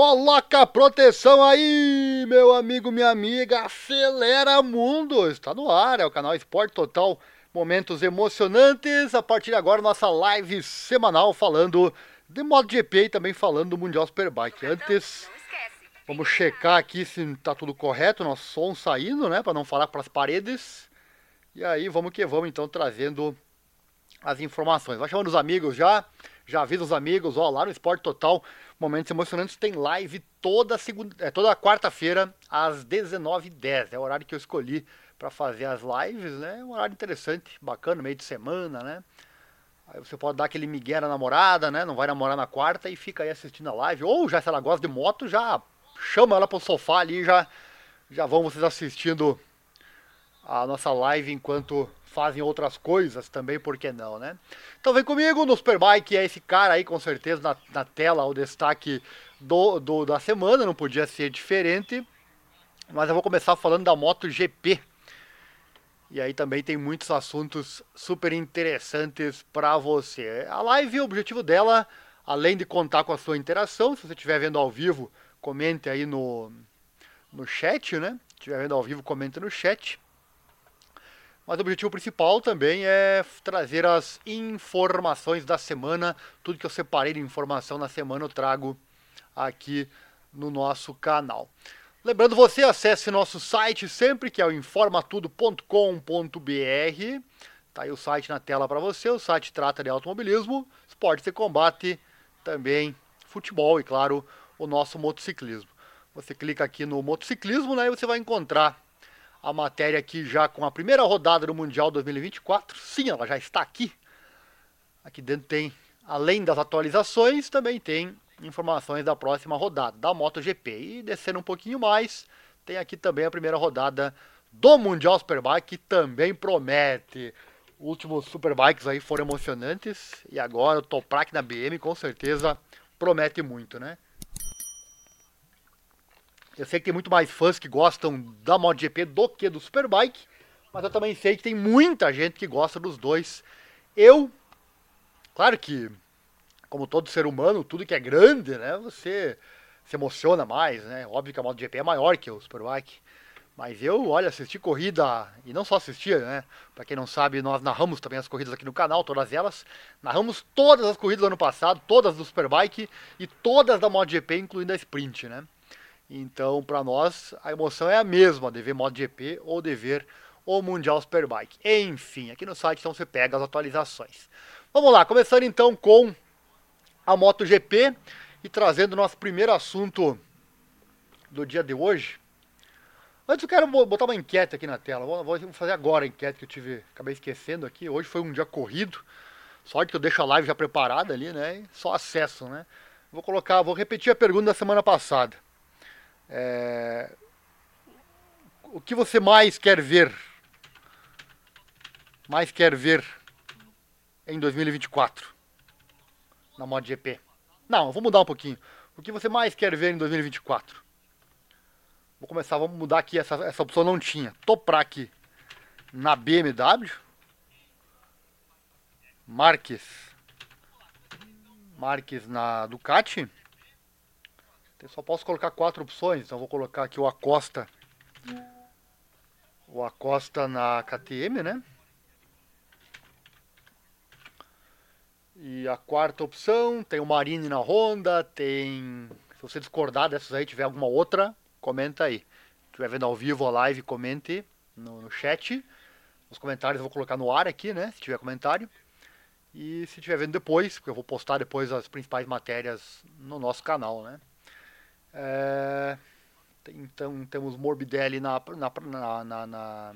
Coloca a proteção aí, meu amigo, minha amiga. Acelera mundo. Está no ar, é o canal Esporte Total. Momentos emocionantes. A partir de agora, nossa live semanal falando de MotoGP e também falando do Mundial Superbike. Antes, vamos checar aqui se está tudo correto, nosso som saindo, né, para não falar para as paredes. E aí, vamos que vamos então trazendo as informações. Vai chamando os amigos já. Já avisa os amigos, ó, lá no Esporte Total, Momentos Emocionantes tem live toda segunda, é, toda quarta-feira às 19h10. É o horário que eu escolhi para fazer as lives, né? É um horário interessante, bacana, meio de semana, né? Aí você pode dar aquele migué na namorada, né? Não vai namorar na quarta e fica aí assistindo a live. Ou já se ela gosta de moto, já chama ela pro sofá ali, já já vão vocês assistindo a nossa live enquanto fazem outras coisas também, por que não, né? Então vem comigo no Superbike, é esse cara aí com certeza na, na tela, o destaque do, do, da semana, não podia ser diferente. Mas eu vou começar falando da MotoGP. E aí também tem muitos assuntos super interessantes para você. A live, o objetivo dela, além de contar com a sua interação, se você estiver vendo ao vivo, comente aí no, no chat, né? Se estiver vendo ao vivo, comente no chat. Mas o objetivo principal também é trazer as informações da semana. Tudo que eu separei de informação na semana eu trago aqui no nosso canal. Lembrando você, acesse nosso site sempre, que é o informatudo.com.br. Tá aí o site na tela para você. O site trata de automobilismo, esporte e combate, também futebol e, claro, o nosso motociclismo. Você clica aqui no motociclismo né, e você vai encontrar a matéria aqui já com a primeira rodada do Mundial 2024. Sim, ela já está aqui. Aqui dentro tem, além das atualizações, também tem informações da próxima rodada da MotoGP. E descendo um pouquinho mais, tem aqui também a primeira rodada do Mundial Superbike, que também promete. Últimos Superbikes aí foram emocionantes e agora o Toprak na BM com certeza promete muito, né? Eu sei que tem muito mais fãs que gostam da MotoGP do que do Superbike, mas eu também sei que tem muita gente que gosta dos dois. Eu, claro que, como todo ser humano, tudo que é grande, né, você se emociona mais, né? Óbvio que a MotoGP é maior que o Superbike. Mas eu, olha, assisti corrida, e não só assistia, né? Pra quem não sabe, nós narramos também as corridas aqui no canal, todas elas. Narramos todas as corridas do ano passado, todas do Superbike e todas da MotoGP, incluindo a Sprint, né? Então, para nós, a emoção é a mesma de ver MotoGP ou de ver o Mundial Superbike. Enfim, aqui no site então você pega as atualizações. Vamos lá, começando então com a MotoGP e trazendo nosso primeiro assunto do dia de hoje. Antes eu quero botar uma enquete aqui na tela. Vou fazer agora a enquete que eu tive, acabei esquecendo aqui. Hoje foi um dia corrido. Sorte que eu deixo a live já preparada ali, né? Só acesso, né? Vou colocar, vou repetir a pergunta da semana passada. É... O que você mais quer ver? Mais quer ver em 2024 na MotoGP? Não, vou mudar um pouquinho. O que você mais quer ver em 2024? Vou começar, vamos mudar aqui, essa, essa opção não tinha. Toprak na BMW. Marques. Marques na Ducati. Eu só posso colocar quatro opções, então vou colocar aqui o Acosta. O Acosta na KTM, né? E a quarta opção, tem o Marine na Honda, tem... Se você discordar dessas aí, tiver alguma outra, comenta aí. Se estiver vendo ao vivo a live, comente no, no chat. Os comentários eu vou colocar no ar aqui, né? Se tiver comentário. E se estiver vendo depois, porque eu vou postar depois as principais matérias no nosso canal, né? É, então temos Morbidelli na, na, na, na,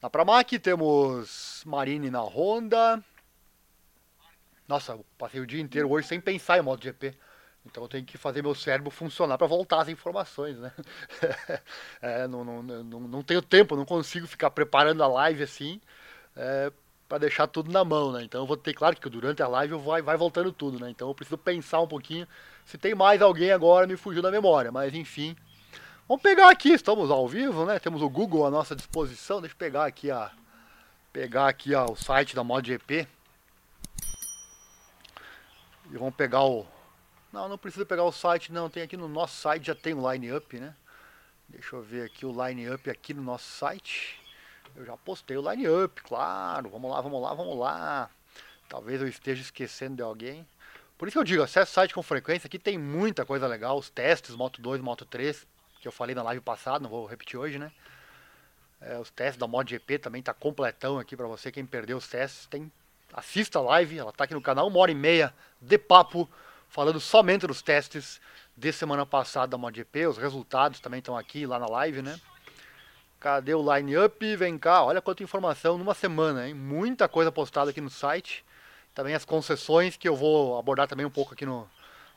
na, Pramac, temos Marine na Honda. Nossa, passei o dia inteiro hoje sem pensar em MotoGP. Então eu tenho que fazer meu cérebro funcionar para voltar as informações, né? é, não, não, não, não tenho tempo, não consigo ficar preparando a live assim é, para deixar tudo na mão, né? Então eu vou ter, claro que durante a live vai, vai voltando tudo, né? Então eu preciso pensar um pouquinho se tem mais alguém agora, me fugiu da memória, mas enfim. Vamos pegar aqui, estamos ao vivo, né? Temos o Google à nossa disposição. Deixa eu pegar aqui a pegar aqui ó, o site da MotoGP. E vamos pegar o Não, não precisa pegar o site, não. Tem aqui no nosso site, já tem o line-up, né? Deixa eu ver aqui o line-up aqui no nosso site. Eu já postei o line-up, claro. Vamos lá, vamos lá, vamos lá. Talvez eu esteja esquecendo de alguém. Por isso que eu digo, acesse o site com frequência. Aqui tem muita coisa legal. Os testes Moto 2, Moto 3, que eu falei na live passada, não vou repetir hoje, né? É, os testes da MotoGP também tá completão aqui para você. Quem perdeu os testes, tem assista a live. Ela tá aqui no canal, uma hora e meia de papo, falando somente dos testes de semana passada da MotoGP. Os resultados também estão aqui lá na live, né? Cadê o line-up? Vem cá, olha quanta informação numa semana, hein? Muita coisa postada aqui no site. Também as concessões que eu vou abordar também um pouco aqui no,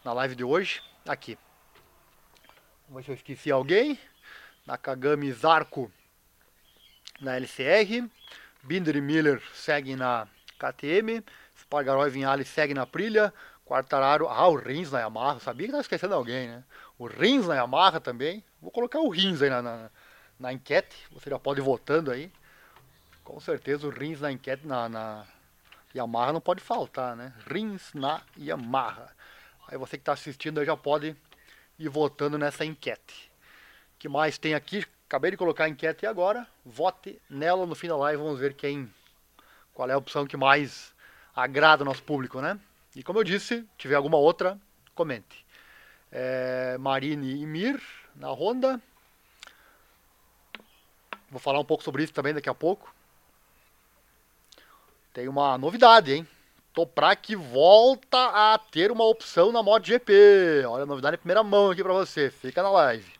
na live de hoje. Aqui. Vamos ver se eu esqueci alguém. Nakagami Zarco na LCR. Binder e Miller seguem na KTM. Spargaró e Vinhales seguem na Prilha. Quartararo. Ah, o Rins na Yamaha. Sabia que estava esquecendo alguém, né? O Rins na Yamaha também. Vou colocar o Rins aí na, na, na enquete. Você já pode ir votando aí. Com certeza o Rins na enquete na, na Yamaha não pode faltar, né? Rins na Yamaha. Aí você que está assistindo já pode ir votando nessa enquete. O que mais tem aqui? Acabei de colocar a enquete agora. Vote nela no fim da live. Vamos ver quem. Qual é a opção que mais agrada o nosso público, né? E como eu disse, tiver alguma outra, comente. É, Marine e Mir na Honda. Vou falar um pouco sobre isso também daqui a pouco. Tem uma novidade, hein? Toprak volta a ter uma opção na MotoGP. Olha a novidade em primeira mão aqui para você. Fica na live.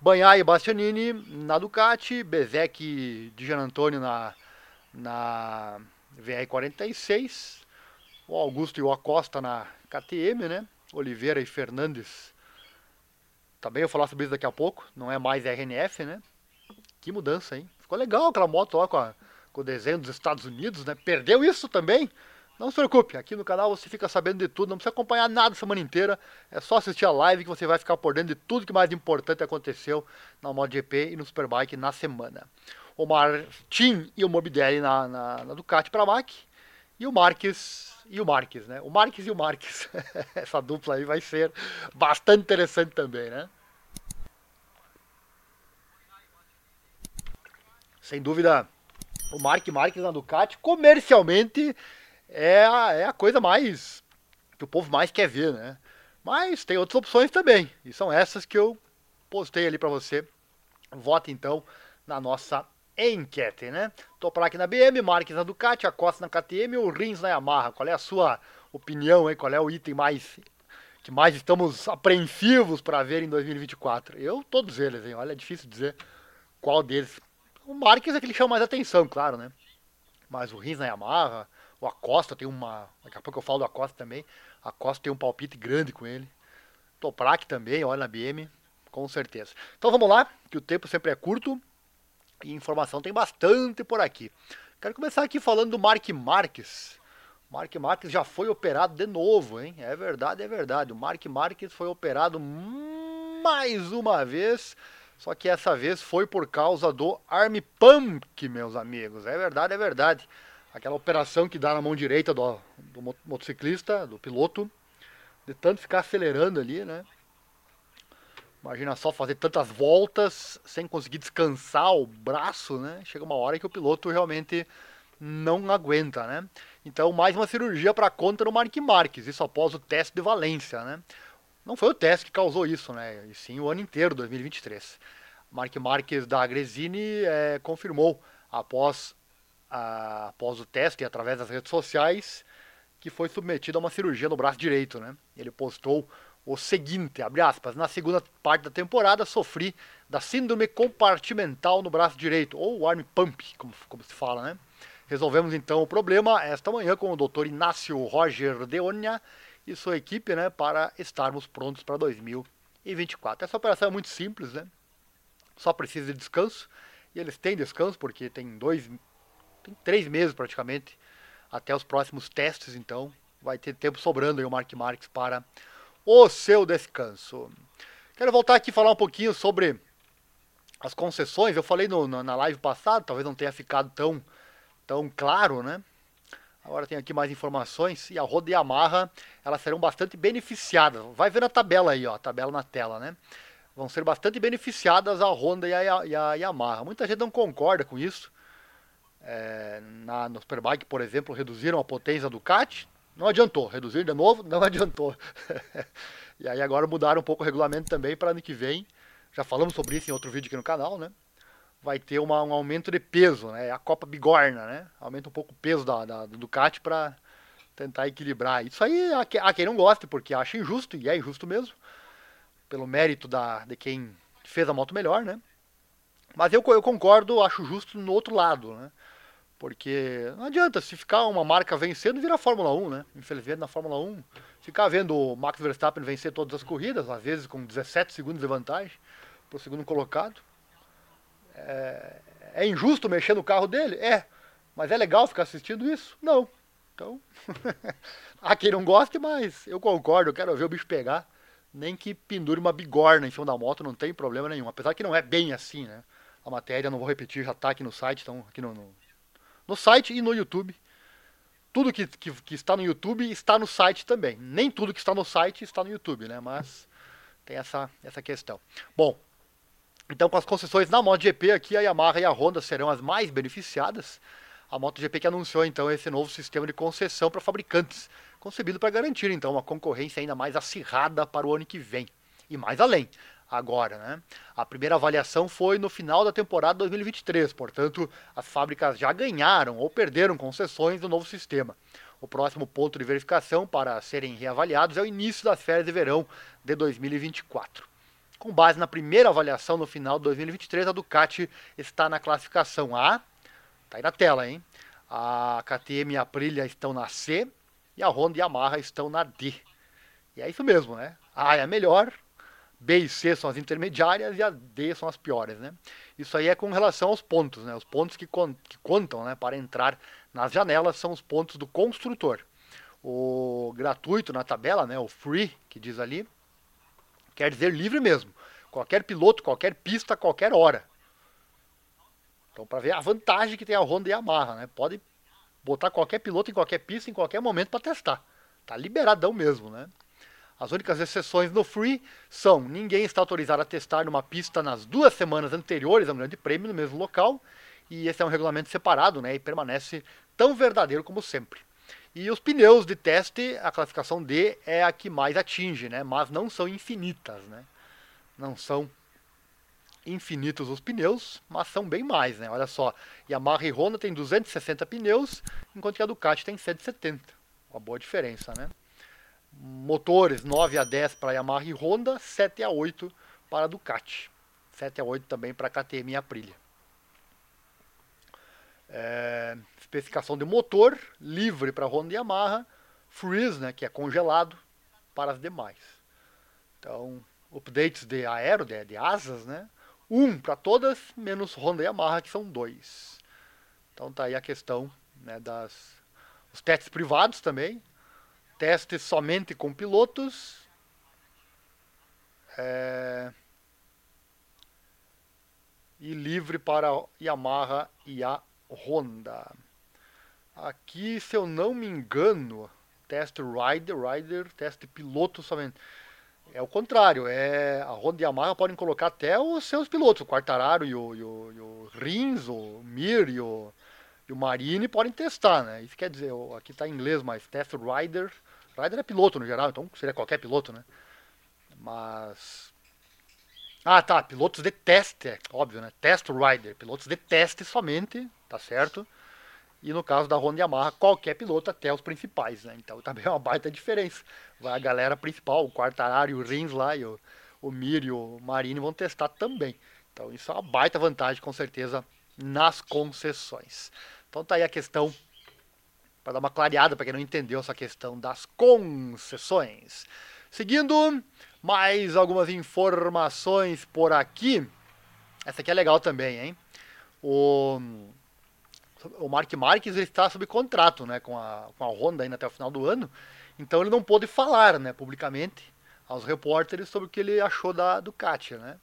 Banhai e Bastianini na Ducati, Bezek de Gian Antônio na, na VR46, o Augusto e o Acosta na KTM, né? Oliveira e Fernandes. Também eu vou falar sobre isso daqui a pouco, não é mais RNF, né? Que mudança, hein? Ficou legal aquela moto lá com, a, com o desenho dos Estados Unidos, né? Perdeu isso também? Não se preocupe, aqui no canal você fica sabendo de tudo, não precisa acompanhar nada a semana inteira, é só assistir a live que você vai ficar por dentro de tudo que mais importante aconteceu na MotoGP e no Superbike na semana. O Martin e o Morbidelli na, na, na Ducati para a Mac e o Marques e o Marques, né? O Marques e o Marques. Essa dupla aí vai ser bastante interessante também, né? Sem dúvida, o Mark Marques na Ducati comercialmente é a, é a coisa mais que o povo mais quer ver, né? Mas tem outras opções também, e são essas que eu postei ali para você. Vote então na nossa enquete, né? aqui na BM, Marques na Ducati, Acosta na KTM ou Rins na Yamaha. Qual é a sua opinião, hein? Qual é o item mais que mais estamos apreensivos para ver em 2024? Eu, todos eles, hein? Olha, é difícil dizer qual deles. O Marques é que ele chama mais atenção, claro, né? Mas o Rins na Yamaha, o Acosta tem uma. Daqui a pouco eu falo do Acosta também. A Acosta tem um palpite grande com ele. Toprak também, olha na BM, com certeza. Então vamos lá, que o tempo sempre é curto e informação tem bastante por aqui. Quero começar aqui falando do Mark Marques. Mark Marques já foi operado de novo, hein? É verdade, é verdade. O Mark Marques foi operado mais uma vez, só que essa vez foi por causa do arm pump, meus amigos. É verdade, é verdade aquela operação que dá na mão direita do, do motociclista, do piloto, de tanto ficar acelerando ali, né? Imagina só fazer tantas voltas sem conseguir descansar o braço, né? Chega uma hora que o piloto realmente não aguenta, né? Então, mais uma cirurgia para conta do Mark Marques, isso após o teste de Valência, né? Não foi o teste que causou isso, né? E sim o ano inteiro, 2023. Mark Marques da Gresini é, confirmou após a, após o teste através das redes sociais que foi submetido a uma cirurgia no braço direito, né? Ele postou o seguinte, abre aspas, na segunda parte da temporada sofri da síndrome compartimental no braço direito, ou arm pump, como, como se fala, né? Resolvemos então o problema esta manhã com o Dr. Inácio Roger Deonia e sua equipe, né, para estarmos prontos para 2024. Essa operação é muito simples, né? Só precisa de descanso e eles têm descanso porque tem dois tem três meses praticamente até os próximos testes, então vai ter tempo sobrando aí o Mark Marques para o seu descanso. Quero voltar aqui e falar um pouquinho sobre as concessões. Eu falei no, na live passada, talvez não tenha ficado tão, tão claro, né? Agora tem aqui mais informações e a Honda e a Yamaha, elas serão bastante beneficiadas. Vai ver a tabela aí, ó, a tabela na tela, né? Vão ser bastante beneficiadas a Honda e a, e a Yamaha. Muita gente não concorda com isso. É, na, no Superbike, por exemplo, reduziram a potência do Ducati. Não adiantou. Reduzir de novo, não adiantou. e aí agora mudaram um pouco o regulamento também para ano que vem. Já falamos sobre isso em outro vídeo aqui no canal, né? Vai ter uma, um aumento de peso, né? A Copa Bigorna, né? Aumenta um pouco o peso da, da do Ducati para tentar equilibrar. Isso aí há quem não goste, porque acha injusto, e é injusto mesmo, pelo mérito da, de quem fez a moto melhor, né? Mas eu, eu concordo, acho justo no outro lado, né? Porque não adianta, se ficar uma marca vencendo, vira Fórmula 1, né? Infelizmente na Fórmula 1, ficar vendo o Max Verstappen vencer todas as corridas, às vezes com 17 segundos de vantagem para o segundo colocado, é, é injusto mexer no carro dele? É. Mas é legal ficar assistindo isso? Não. Então, há quem não goste, mas eu concordo, eu quero ver o bicho pegar. Nem que pendure uma bigorna em cima da moto, não tem problema nenhum. Apesar que não é bem assim, né? A matéria, não vou repetir, já tá aqui no site, então aqui no, no, no site e no YouTube. Tudo que, que, que, está no YouTube está no site também. Nem tudo que está no site está no YouTube, né? Mas tem essa, essa questão. Bom, então, com as concessões na MotoGP aqui, a Yamaha e a Honda serão as mais beneficiadas. A MotoGP que anunciou então esse novo sistema de concessão para fabricantes, concebido para garantir então uma concorrência ainda mais acirrada para o ano que vem e mais além. Agora, né? A primeira avaliação foi no final da temporada 2023, portanto, as fábricas já ganharam ou perderam concessões do novo sistema. O próximo ponto de verificação para serem reavaliados é o início das férias de verão de 2024. Com base na primeira avaliação no final de 2023, a Ducati está na classificação A, tá aí na tela, hein? A KTM e a Aprilia estão na C e a Honda e a Yamaha estão na D. E é isso mesmo, né? A é a melhor, B e C são as intermediárias e a D são as piores, né? Isso aí é com relação aos pontos, né? Os pontos que, con que contam, né, para entrar nas janelas são os pontos do construtor. O gratuito na tabela, né, o free, que diz ali, Quer dizer livre mesmo. Qualquer piloto, qualquer pista, qualquer hora. Então, para ver a vantagem que tem a Honda e a Yamaha, né? Pode botar qualquer piloto em qualquer pista, em qualquer momento para testar. Tá liberadão mesmo, né? As únicas exceções no Free são ninguém está autorizado a testar numa pista nas duas semanas anteriores ao Grande Prêmio no mesmo local, e esse é um regulamento separado, né? E permanece tão verdadeiro como sempre. E os pneus de teste, a classificação D é a que mais atinge, né? Mas não são infinitas, né? Não são infinitos os pneus, mas são bem mais, né? Olha só, Yamaha e Honda tem 260 pneus, enquanto que a Ducati tem 170. Uma boa diferença, né? Motores 9 a 10 para Yamaha e Honda, 7 a 8 para a Ducati. 7 a 8 também para a KTM e Aprilia. É, especificação de motor, livre para Honda e Yamaha, freeze, né, que é congelado, para as demais. Então, updates de aero, de, de asas, né, um para todas, menos Honda e Yamaha, que são dois. Então tá aí a questão né, das os testes privados também, testes somente com pilotos, é, e livre para Yamaha e a Honda. Aqui, se eu não me engano, teste rider, rider, teste piloto somente. É o contrário, é a Honda e a Yamaha podem colocar até os seus pilotos, o Quartararo e o, e o, e o Rins, o Mir e o, e o Marini podem testar, né? Isso quer dizer, aqui está em inglês, mas test rider, rider é piloto no geral, então seria qualquer piloto, né? Mas ah, tá, pilotos de teste, é óbvio, né? Test rider, pilotos de teste somente, tá certo? E no caso da Honda Yamaha, qualquer piloto, até os principais, né? Então também é uma baita diferença. Vai a galera principal, o Quartararo, o Rins lá, e o, o Mir e o Marini vão testar também. Então isso é uma baita vantagem, com certeza, nas concessões. Então tá aí a questão, para dar uma clareada para quem não entendeu essa questão das concessões. Seguindo, mais algumas informações por aqui. Essa aqui é legal também, hein? O o Mark Marques está sob contrato né, com, a, com a Honda ainda até o final do ano, então ele não pôde falar né, publicamente aos repórteres sobre o que ele achou da Ducati. Né?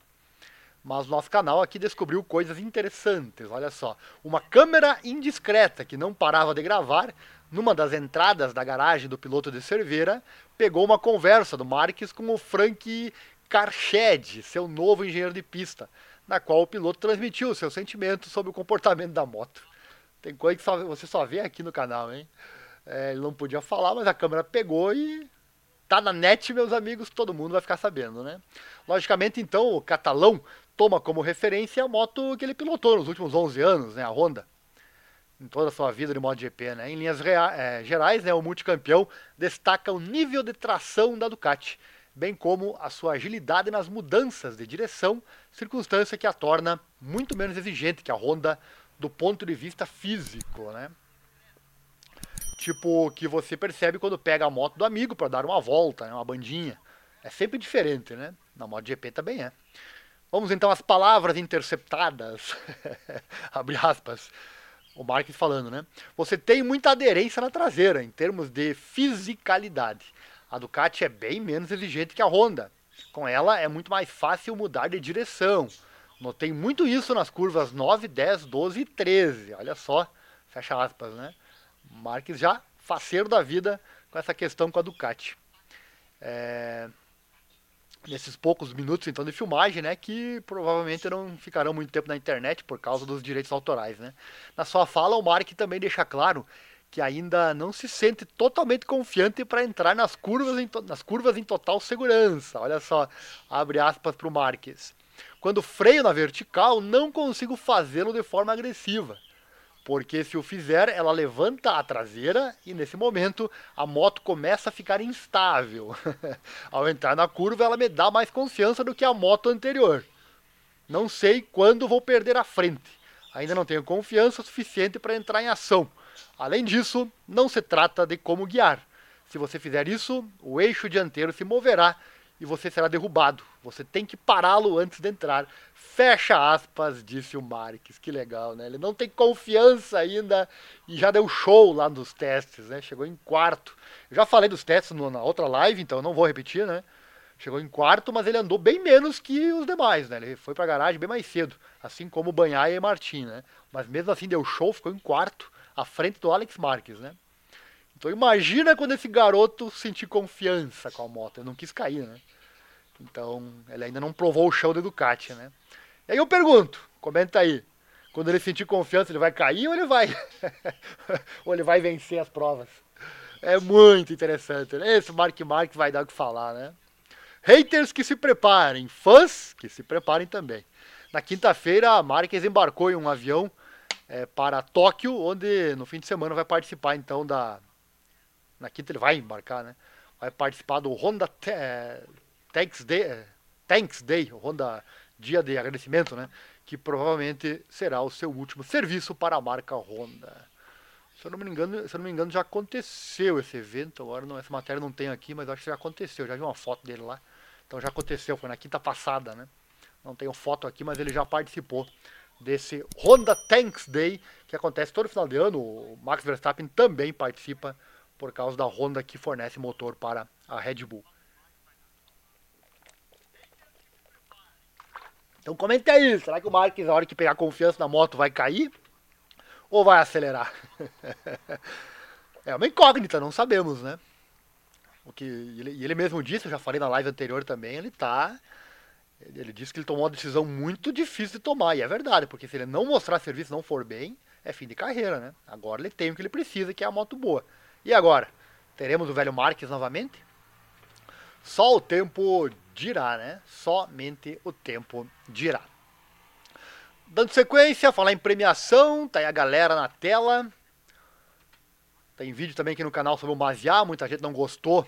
Mas o nosso canal aqui descobriu coisas interessantes. Olha só, uma câmera indiscreta que não parava de gravar numa das entradas da garagem do piloto de Cerveira, pegou uma conversa do Marques com o Frank Karched, seu novo engenheiro de pista, na qual o piloto transmitiu seus sentimentos sobre o comportamento da moto. Tem coisa que só, você só vê aqui no canal, hein? É, ele não podia falar, mas a câmera pegou e tá na net, meus amigos, todo mundo vai ficar sabendo, né? Logicamente, então, o catalão toma como referência a moto que ele pilotou nos últimos 11 anos, né? A Honda. Em toda a sua vida de MotoGP, né? Em linhas é, gerais, né, o multicampeão destaca o nível de tração da Ducati, bem como a sua agilidade nas mudanças de direção, circunstância que a torna muito menos exigente que a Honda do ponto de vista físico, né? Tipo, que você percebe quando pega a moto do amigo para dar uma volta, né? uma bandinha. É sempre diferente, né? Na MotoGP também é. Vamos então às palavras interceptadas. Abre aspas. O Marques falando, né? Você tem muita aderência na traseira, em termos de fisicalidade. A Ducati é bem menos exigente que a Honda. Com ela é muito mais fácil mudar de direção. Notei muito isso nas curvas 9, 10, 12 e 13. Olha só, fecha aspas, né? Marques já faceiro da vida com essa questão com a Ducati. É, nesses poucos minutos então de filmagem, né, que provavelmente não ficarão muito tempo na internet por causa dos direitos autorais, né. Na sua fala, o Mark também deixa claro que ainda não se sente totalmente confiante para entrar nas curvas, em nas curvas em total segurança. Olha só, abre aspas para o Marques. Quando freio na vertical, não consigo fazê-lo de forma agressiva. Porque se o fizer, ela levanta a traseira e nesse momento a moto começa a ficar instável. Ao entrar na curva, ela me dá mais confiança do que a moto anterior. Não sei quando vou perder a frente. Ainda não tenho confiança suficiente para entrar em ação. Além disso, não se trata de como guiar. Se você fizer isso, o eixo dianteiro se moverá e você será derrubado. Você tem que pará-lo antes de entrar. Fecha aspas, disse o Marques. Que legal, né? Ele não tem confiança ainda e já deu show lá nos testes, né? Chegou em quarto. Eu já falei dos testes na outra live, então não vou repetir, né? Chegou em quarto, mas ele andou bem menos que os demais, né? Ele foi pra garagem bem mais cedo, assim como o Banhaia e Martin, né? Mas mesmo assim deu show, ficou em quarto, à frente do Alex Marques, né? Então imagina quando esse garoto sentir confiança com a moto. Ele não quis cair, né? Então ele ainda não provou o chão do Ducati, né? E aí eu pergunto, comenta aí. Quando ele sentir confiança, ele vai cair ou ele vai? ou ele vai vencer as provas? É muito interessante, né? Esse Mark Mark vai dar o que falar, né? Haters que se preparem, fãs que se preparem também. Na quinta-feira, Marques embarcou em um avião é, para Tóquio, onde no fim de semana vai participar então da na quinta ele vai embarcar, né? Vai participar do Honda Thanks Day, Thanks Day, Honda Dia de Agradecimento, né? Que provavelmente será o seu último serviço para a marca Honda. Se eu não me engano, se eu não me engano já aconteceu esse evento, agora não, essa matéria não tem aqui, mas acho que já aconteceu, já vi uma foto dele lá. Então já aconteceu, foi na quinta passada, né? Não tenho foto aqui, mas ele já participou desse Honda Thanks Day, que acontece todo final de ano. O Max Verstappen também participa por causa da Honda que fornece motor para a Red Bull. Então comente aí, será que o Marques, na hora que pegar confiança na moto, vai cair? Ou vai acelerar? é uma incógnita, não sabemos, né? O que ele, ele mesmo disse, eu já falei na live anterior também, ele tá. Ele disse que ele tomou uma decisão muito difícil de tomar, e é verdade, porque se ele não mostrar serviço não for bem, é fim de carreira, né? Agora ele tem o que ele precisa, que é a moto boa. E agora? Teremos o velho Marques novamente? Só o tempo dirá, né? Somente o tempo dirá. Dando sequência, falar em premiação, tá aí a galera na tela. Tem vídeo também aqui no canal sobre o Maziá, muita gente não gostou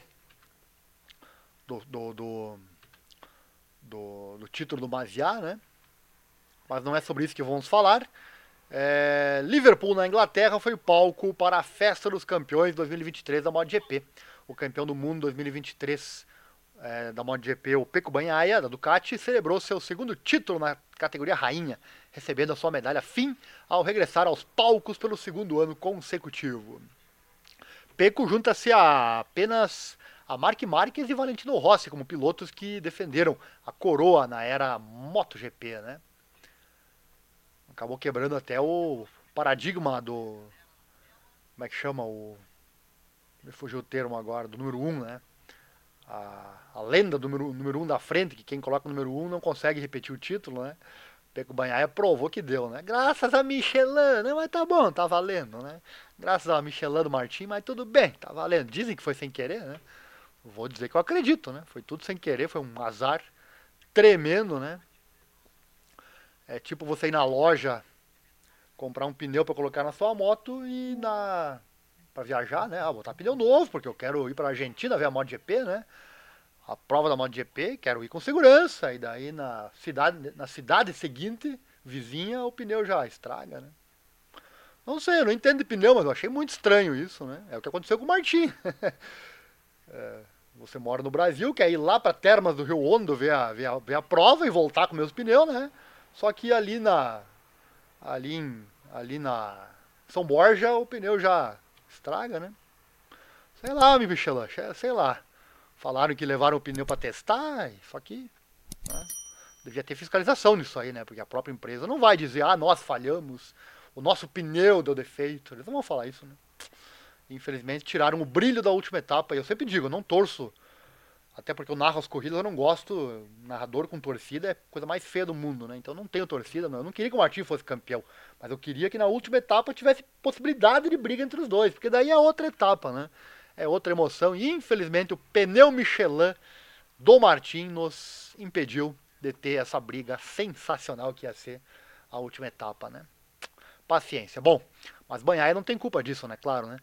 do, do, do, do, do título do Maziá, né? Mas não é sobre isso que vamos falar. É, Liverpool na Inglaterra foi o palco para a Festa dos Campeões 2023 da MotoGP. O campeão do mundo 2023 é, da MotoGP, o Pecco Bagnaia, da Ducati, celebrou seu segundo título na categoria rainha, recebendo a sua medalha fim ao regressar aos palcos pelo segundo ano consecutivo. Pecco junta-se a apenas a Mark Marques e Valentino Rossi como pilotos que defenderam a coroa na era MotoGP, né? acabou quebrando até o paradigma do. Como é que chama? O me fugiu o termo agora, do número 1, um, né? A, a lenda do número, número 1 um da frente, que quem coloca o número 1 um não consegue repetir o título, né? Peco Banhaia provou que deu, né? Graças a Michelin, né? Mas tá bom, tá valendo, né? Graças a Michelin do Martim, mas tudo bem, tá valendo. Dizem que foi sem querer, né? Vou dizer que eu acredito, né? Foi tudo sem querer, foi um azar tremendo, né? É tipo você ir na loja comprar um pneu para colocar na sua moto e na para viajar, né? Ah, botar pneu novo, porque eu quero ir para Argentina ver a MotoGP, né? A prova da MotoGP, quero ir com segurança e daí na cidade na cidade seguinte, vizinha, o pneu já estraga, né? Não sei, eu não entendo de pneu, mas eu achei muito estranho isso, né? É o que aconteceu com o Martim. é, você mora no Brasil, quer ir lá para Termas do Rio Hondo ver a, ver, a, ver a prova e voltar com meus pneus, né? Só que ali na ali em, ali na São Borja o pneu já estraga, né? Sei lá, me Michelin, sei lá. Falaram que levaram o pneu para testar, só que né? devia ter fiscalização nisso aí, né? Porque a própria empresa não vai dizer, ah, nós falhamos, o nosso pneu deu defeito. Eles não vão falar isso, né? Infelizmente tiraram o brilho da última etapa. E eu sempre digo, não torço até porque eu narro as corridas, eu não gosto. Narrador com torcida é a coisa mais feia do mundo, né? Então não tenho torcida, não. Eu não queria que o Martin fosse campeão. Mas eu queria que na última etapa tivesse possibilidade de briga entre os dois. Porque daí é outra etapa, né? É outra emoção. E infelizmente o pneu Michelin do Martin nos impediu de ter essa briga sensacional que ia ser a última etapa, né? Paciência. Bom, mas Banhaia não tem culpa disso, né? Claro, né?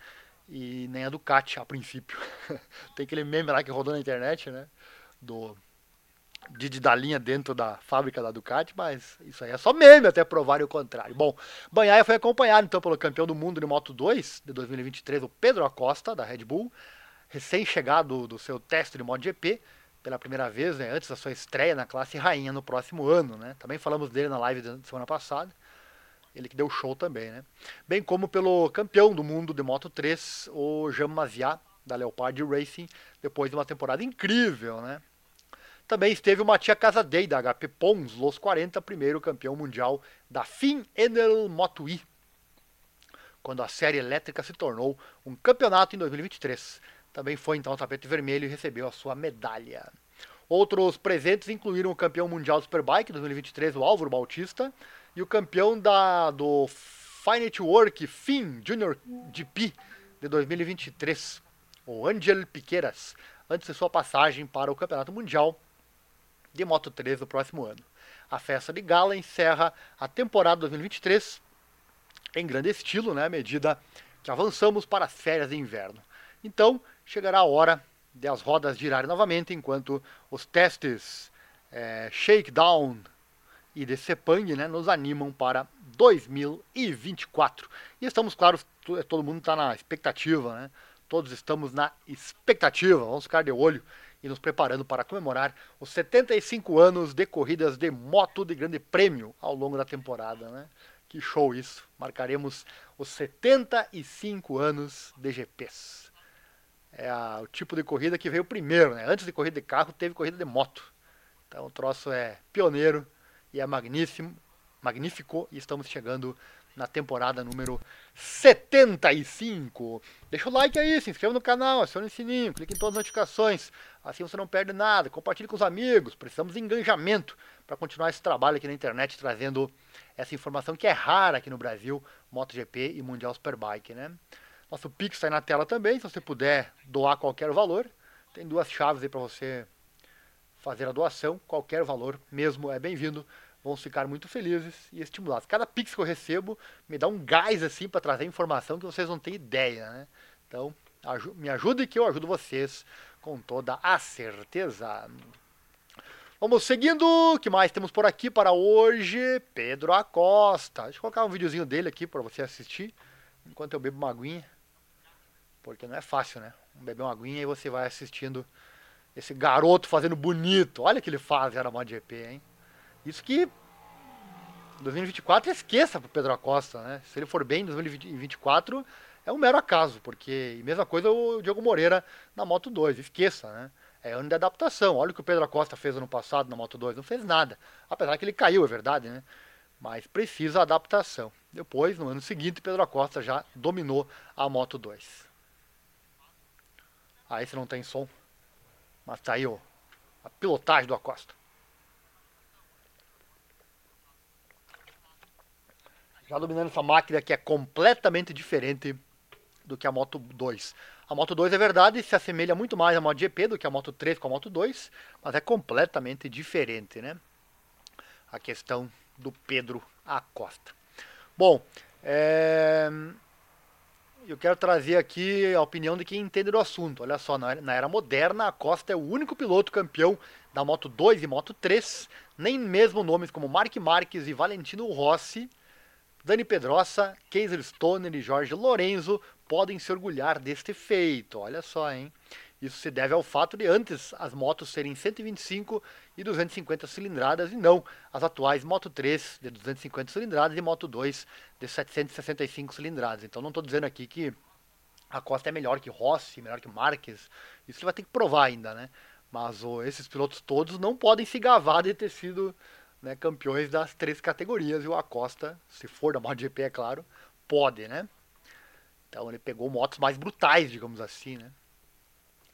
E nem a Ducati a princípio. Tem aquele meme lá que rodou na internet, né? Do Didi da linha dentro da fábrica da Ducati, mas isso aí é só meme até provarem o contrário. Bom, Banhaia foi acompanhado então pelo campeão do mundo de Moto 2 de 2023, o Pedro Acosta, da Red Bull, recém-chegado do seu teste de MotoGP, pela primeira vez, né, antes da sua estreia na classe rainha no próximo ano. Né? Também falamos dele na live da semana passada. Ele que deu show também, né? Bem como pelo campeão do mundo de Moto 3, o Jean Maziat, da Leopard Racing, depois de uma temporada incrível, né? Também esteve o Matia Casadei, da HP Pons, Los 40, primeiro campeão mundial da FIM Enel Moto E, quando a série elétrica se tornou um campeonato em 2023. Também foi então o tapete vermelho e recebeu a sua medalha. Outros presentes incluíram o campeão mundial do Superbike 2023, o Álvaro Bautista, e o campeão da, do Finite Work FIN Junior GP de 2023, o Angel Piqueras, antes de sua passagem para o Campeonato Mundial de Moto 3 no próximo ano. A festa de gala encerra a temporada 2023 em grande estilo, né, à medida que avançamos para as férias de inverno. Então, chegará a hora de as rodas girarem novamente, enquanto os testes é, shakedown e de Sepang né, nos animam para 2024. E estamos, claro, todo mundo está na expectativa, né? Todos estamos na expectativa. Vamos ficar de olho e nos preparando para comemorar os 75 anos de corridas de moto de grande prêmio ao longo da temporada, né? Que show isso! Marcaremos os 75 anos de GPs. É a, o tipo de corrida que veio primeiro, né? Antes de corrida de carro, teve corrida de moto. Então o troço é pioneiro e é magnífico, magnífico e estamos chegando na temporada número 75. Deixa o like aí, se inscreva no canal, acione o sininho, clique em todas as notificações, assim você não perde nada. Compartilhe com os amigos, precisamos de engajamento para continuar esse trabalho aqui na internet, trazendo essa informação que é rara aqui no Brasil, MotoGP e Mundial Superbike, né? Nosso Pix está aí na tela também, se você puder doar qualquer valor. Tem duas chaves aí para você fazer a doação, qualquer valor mesmo é bem-vindo. Vamos ficar muito felizes e estimulados. Cada pix que eu recebo me dá um gás assim para trazer informação que vocês não têm ideia, né? Então, me ajude que eu ajudo vocês com toda a certeza. Vamos seguindo, o que mais temos por aqui para hoje? Pedro Acosta. Deixa eu colocar um videozinho dele aqui para você assistir, enquanto eu bebo uma aguinha. Porque não é fácil, né? Beber uma aguinha e você vai assistindo esse garoto fazendo bonito. Olha o que ele faz era MotoGP, hein? Isso que 2024 esqueça pro Pedro Acosta, né? Se ele for bem em 2024, é um mero acaso, porque e mesma coisa o Diego Moreira na Moto 2, esqueça, né? É ano de adaptação. Olha o que o Pedro Acosta fez ano passado na Moto 2, não fez nada. Apesar que ele caiu, é verdade, né? Mas precisa adaptação. Depois, no ano seguinte, Pedro Acosta já dominou a Moto 2. Ah, esse não tem som. Mas tá aí ó, a pilotagem do Acosta. Já dominando essa máquina que é completamente diferente do que a Moto 2. A Moto 2 é verdade, se assemelha muito mais à Moto GP do que a Moto 3 com a Moto 2, mas é completamente diferente, né? A questão do Pedro Acosta. Bom, é... eu quero trazer aqui a opinião de quem entende do assunto. Olha só, na era moderna, a Costa é o único piloto campeão da Moto 2 e Moto 3, nem mesmo nomes como Mark Marques e Valentino Rossi Dani Pedrosa, Kaiser Stoner e Jorge Lorenzo podem se orgulhar deste feito. Olha só, hein? Isso se deve ao fato de antes as motos serem 125 e 250 cilindradas e não as atuais Moto 3 de 250 cilindradas e Moto 2 de 765 cilindradas. Então não estou dizendo aqui que a Costa é melhor que Rossi, melhor que Marques. Isso ele vai ter que provar ainda, né? Mas oh, esses pilotos todos não podem se gavar de ter sido né, campeões das três categorias. E o Acosta, se for da MotoGP, é claro, pode, né? Então ele pegou motos mais brutais, digamos assim, né?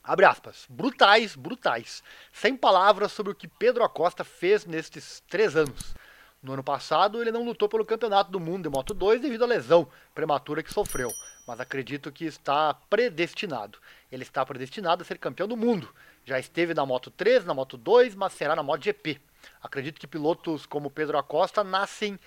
Abre aspas. Brutais, brutais. Sem palavras sobre o que Pedro Acosta fez nestes três anos. No ano passado, ele não lutou pelo campeonato do mundo de Moto 2 devido à lesão prematura que sofreu, mas acredito que está predestinado. Ele está predestinado a ser campeão do mundo. Já esteve na Moto 3, na Moto 2, mas será na MotoGP. Acredito que pilotos como Pedro Acosta nascem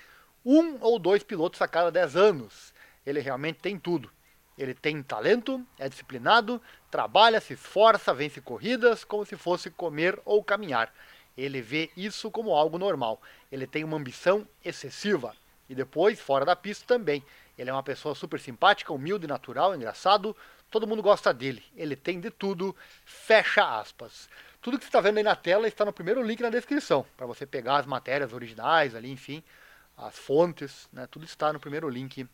um ou dois pilotos a cada dez anos. Ele realmente tem tudo. Ele tem talento, é disciplinado, trabalha, se esforça, vence corridas como se fosse comer ou caminhar. Ele vê isso como algo normal. Ele tem uma ambição excessiva. E depois, fora da pista também. Ele é uma pessoa super simpática, humilde, natural, engraçado. Todo mundo gosta dele. Ele tem de tudo. Fecha aspas. Tudo que você está vendo aí na tela está no primeiro link na descrição, para você pegar as matérias originais ali, enfim, as fontes, né? Tudo está no primeiro link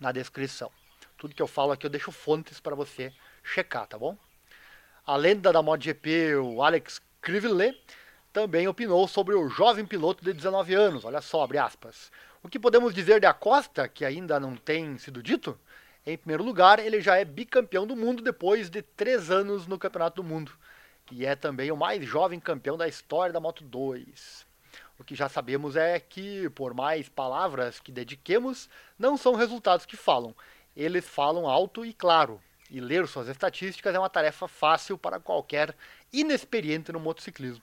na descrição. Tudo que eu falo aqui eu deixo fontes para você checar, tá bom? A lenda da MotoGP, o Alex Crivellet, também opinou sobre o jovem piloto de 19 anos. Olha só, abre aspas. O que podemos dizer de Acosta, que ainda não tem sido dito? Em primeiro lugar, ele já é bicampeão do mundo depois de três anos no Campeonato do Mundo e é também o mais jovem campeão da história da Moto 2. O que já sabemos é que, por mais palavras que dediquemos, não são resultados que falam. Eles falam alto e claro. E ler suas estatísticas é uma tarefa fácil para qualquer inexperiente no motociclismo.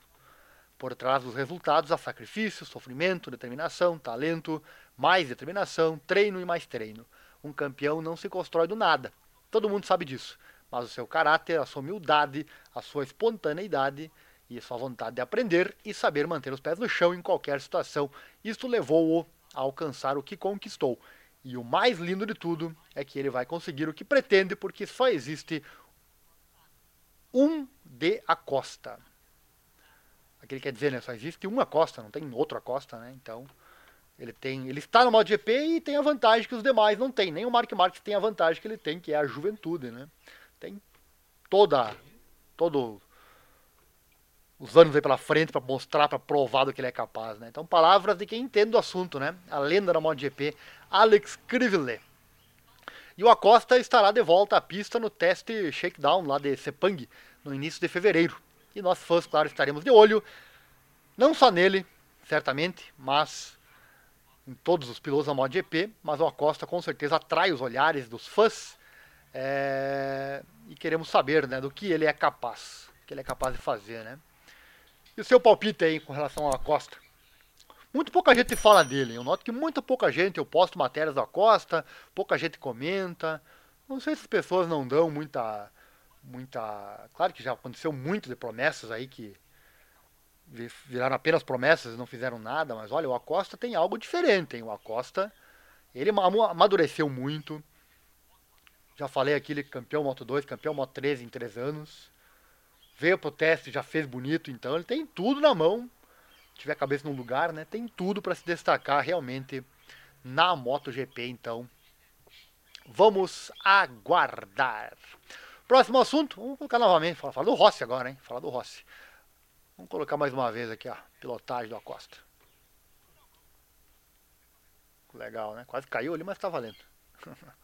Por trás dos resultados há sacrifício, sofrimento, determinação, talento, mais determinação, treino e mais treino. Um campeão não se constrói do nada. Todo mundo sabe disso mas o seu caráter, a sua humildade, a sua espontaneidade e a sua vontade de aprender e saber manter os pés no chão em qualquer situação. Isto levou-o a alcançar o que conquistou. E o mais lindo de tudo é que ele vai conseguir o que pretende, porque só existe um de Acosta. Aquele quer dizer, né? Só existe uma Acosta, não tem outro Acosta, né? Então, ele tem, ele está no MotoGP e tem a vantagem que os demais não têm. Nem o Mark Marques tem a vantagem que ele tem, que é a juventude, né? tem toda todo os anos aí pela frente para mostrar, para provar do que ele é capaz, né? Então, palavras de quem entende do assunto, né? A lenda da MotoGP, Alex Crivellé. E o Acosta estará de volta à pista no teste shakedown lá de Sepang no início de fevereiro. E nós fãs, claro, estaremos de olho, não só nele, certamente, mas em todos os pilotos da MotoGP, mas o Acosta com certeza atrai os olhares dos fãs é, e queremos saber né, do que ele é capaz, que ele é capaz de fazer. Né? E o seu palpite aí com relação à Costa? Muito pouca gente fala dele. Eu noto que muito pouca gente, eu posto matérias da Costa, pouca gente comenta. Não sei se as pessoas não dão muita. muita. Claro que já aconteceu muito de promessas aí que viraram apenas promessas e não fizeram nada, mas olha, o Acosta tem algo diferente, hein? O Acosta, ele amadureceu muito. Já falei aqui, ele campeão Moto 2, campeão Moto 3 em 3 anos. Veio pro teste, já fez bonito, então ele tem tudo na mão. Tiver a cabeça no lugar, né? Tem tudo para se destacar realmente na MotoGP, então. Vamos aguardar. Próximo assunto, vamos colocar novamente, falar, falar do Rossi agora, hein? Falar do Rossi. Vamos colocar mais uma vez aqui, ó, pilotagem do Acosta. Legal, né? Quase caiu ali, mas tá valendo.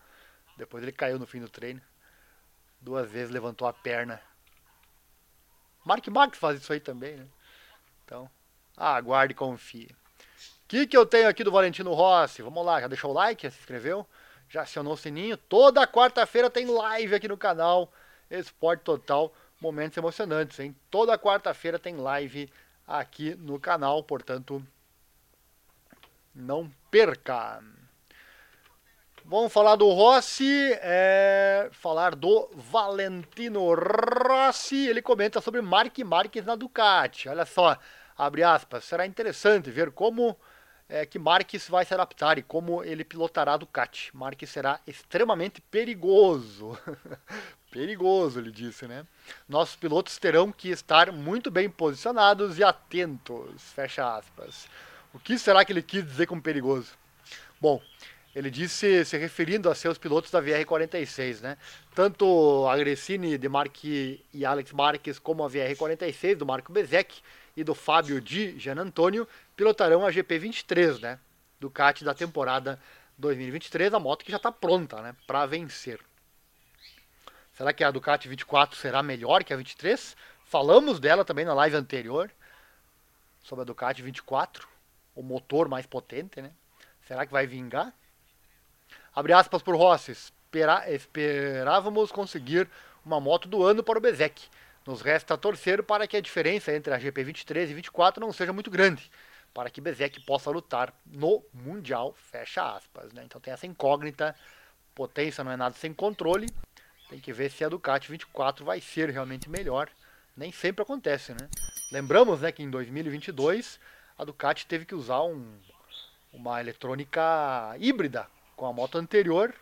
Depois ele caiu no fim do treino. Duas vezes levantou a perna. Mark Marques faz isso aí também, né? Então, aguarde e confie. O que, que eu tenho aqui do Valentino Rossi? Vamos lá, já deixou o like, se inscreveu? Já acionou o sininho? Toda quarta-feira tem live aqui no canal Esporte Total, momentos emocionantes, hein? Toda quarta-feira tem live aqui no canal, portanto, não perca. Vamos falar do Rossi, é, falar do Valentino Rossi. Ele comenta sobre Mark Marques na Ducati. Olha só, abre aspas. Será interessante ver como é, que Marques vai se adaptar e como ele pilotará a Ducati. Marques será extremamente perigoso. perigoso, ele disse, né? Nossos pilotos terão que estar muito bem posicionados e atentos. Fecha aspas. O que será que ele quis dizer com perigoso? Bom, ele disse, se referindo a seus pilotos da VR46, né? Tanto a Gressini de Marque e Alex Marques como a VR46 do Marco Bezek e do Fábio Di Gian Antonio pilotarão a GP23, né? Ducati da temporada 2023, a moto que já está pronta, né? Para vencer. Será que a Ducati 24 será melhor que a 23? Falamos dela também na live anterior sobre a Ducati 24, o motor mais potente, né? Será que vai vingar? Abre aspas por Rossi. Espera, esperávamos conseguir uma moto do ano para o Bezek. Nos resta torcer para que a diferença entre a GP23 e 24 não seja muito grande, para que Bezek possa lutar no Mundial, fecha aspas. Né? Então tem essa incógnita, potência não é nada sem controle, tem que ver se a Ducati 24 vai ser realmente melhor. Nem sempre acontece, né? Lembramos né, que em 2022 a Ducati teve que usar um, uma eletrônica híbrida com a moto anterior,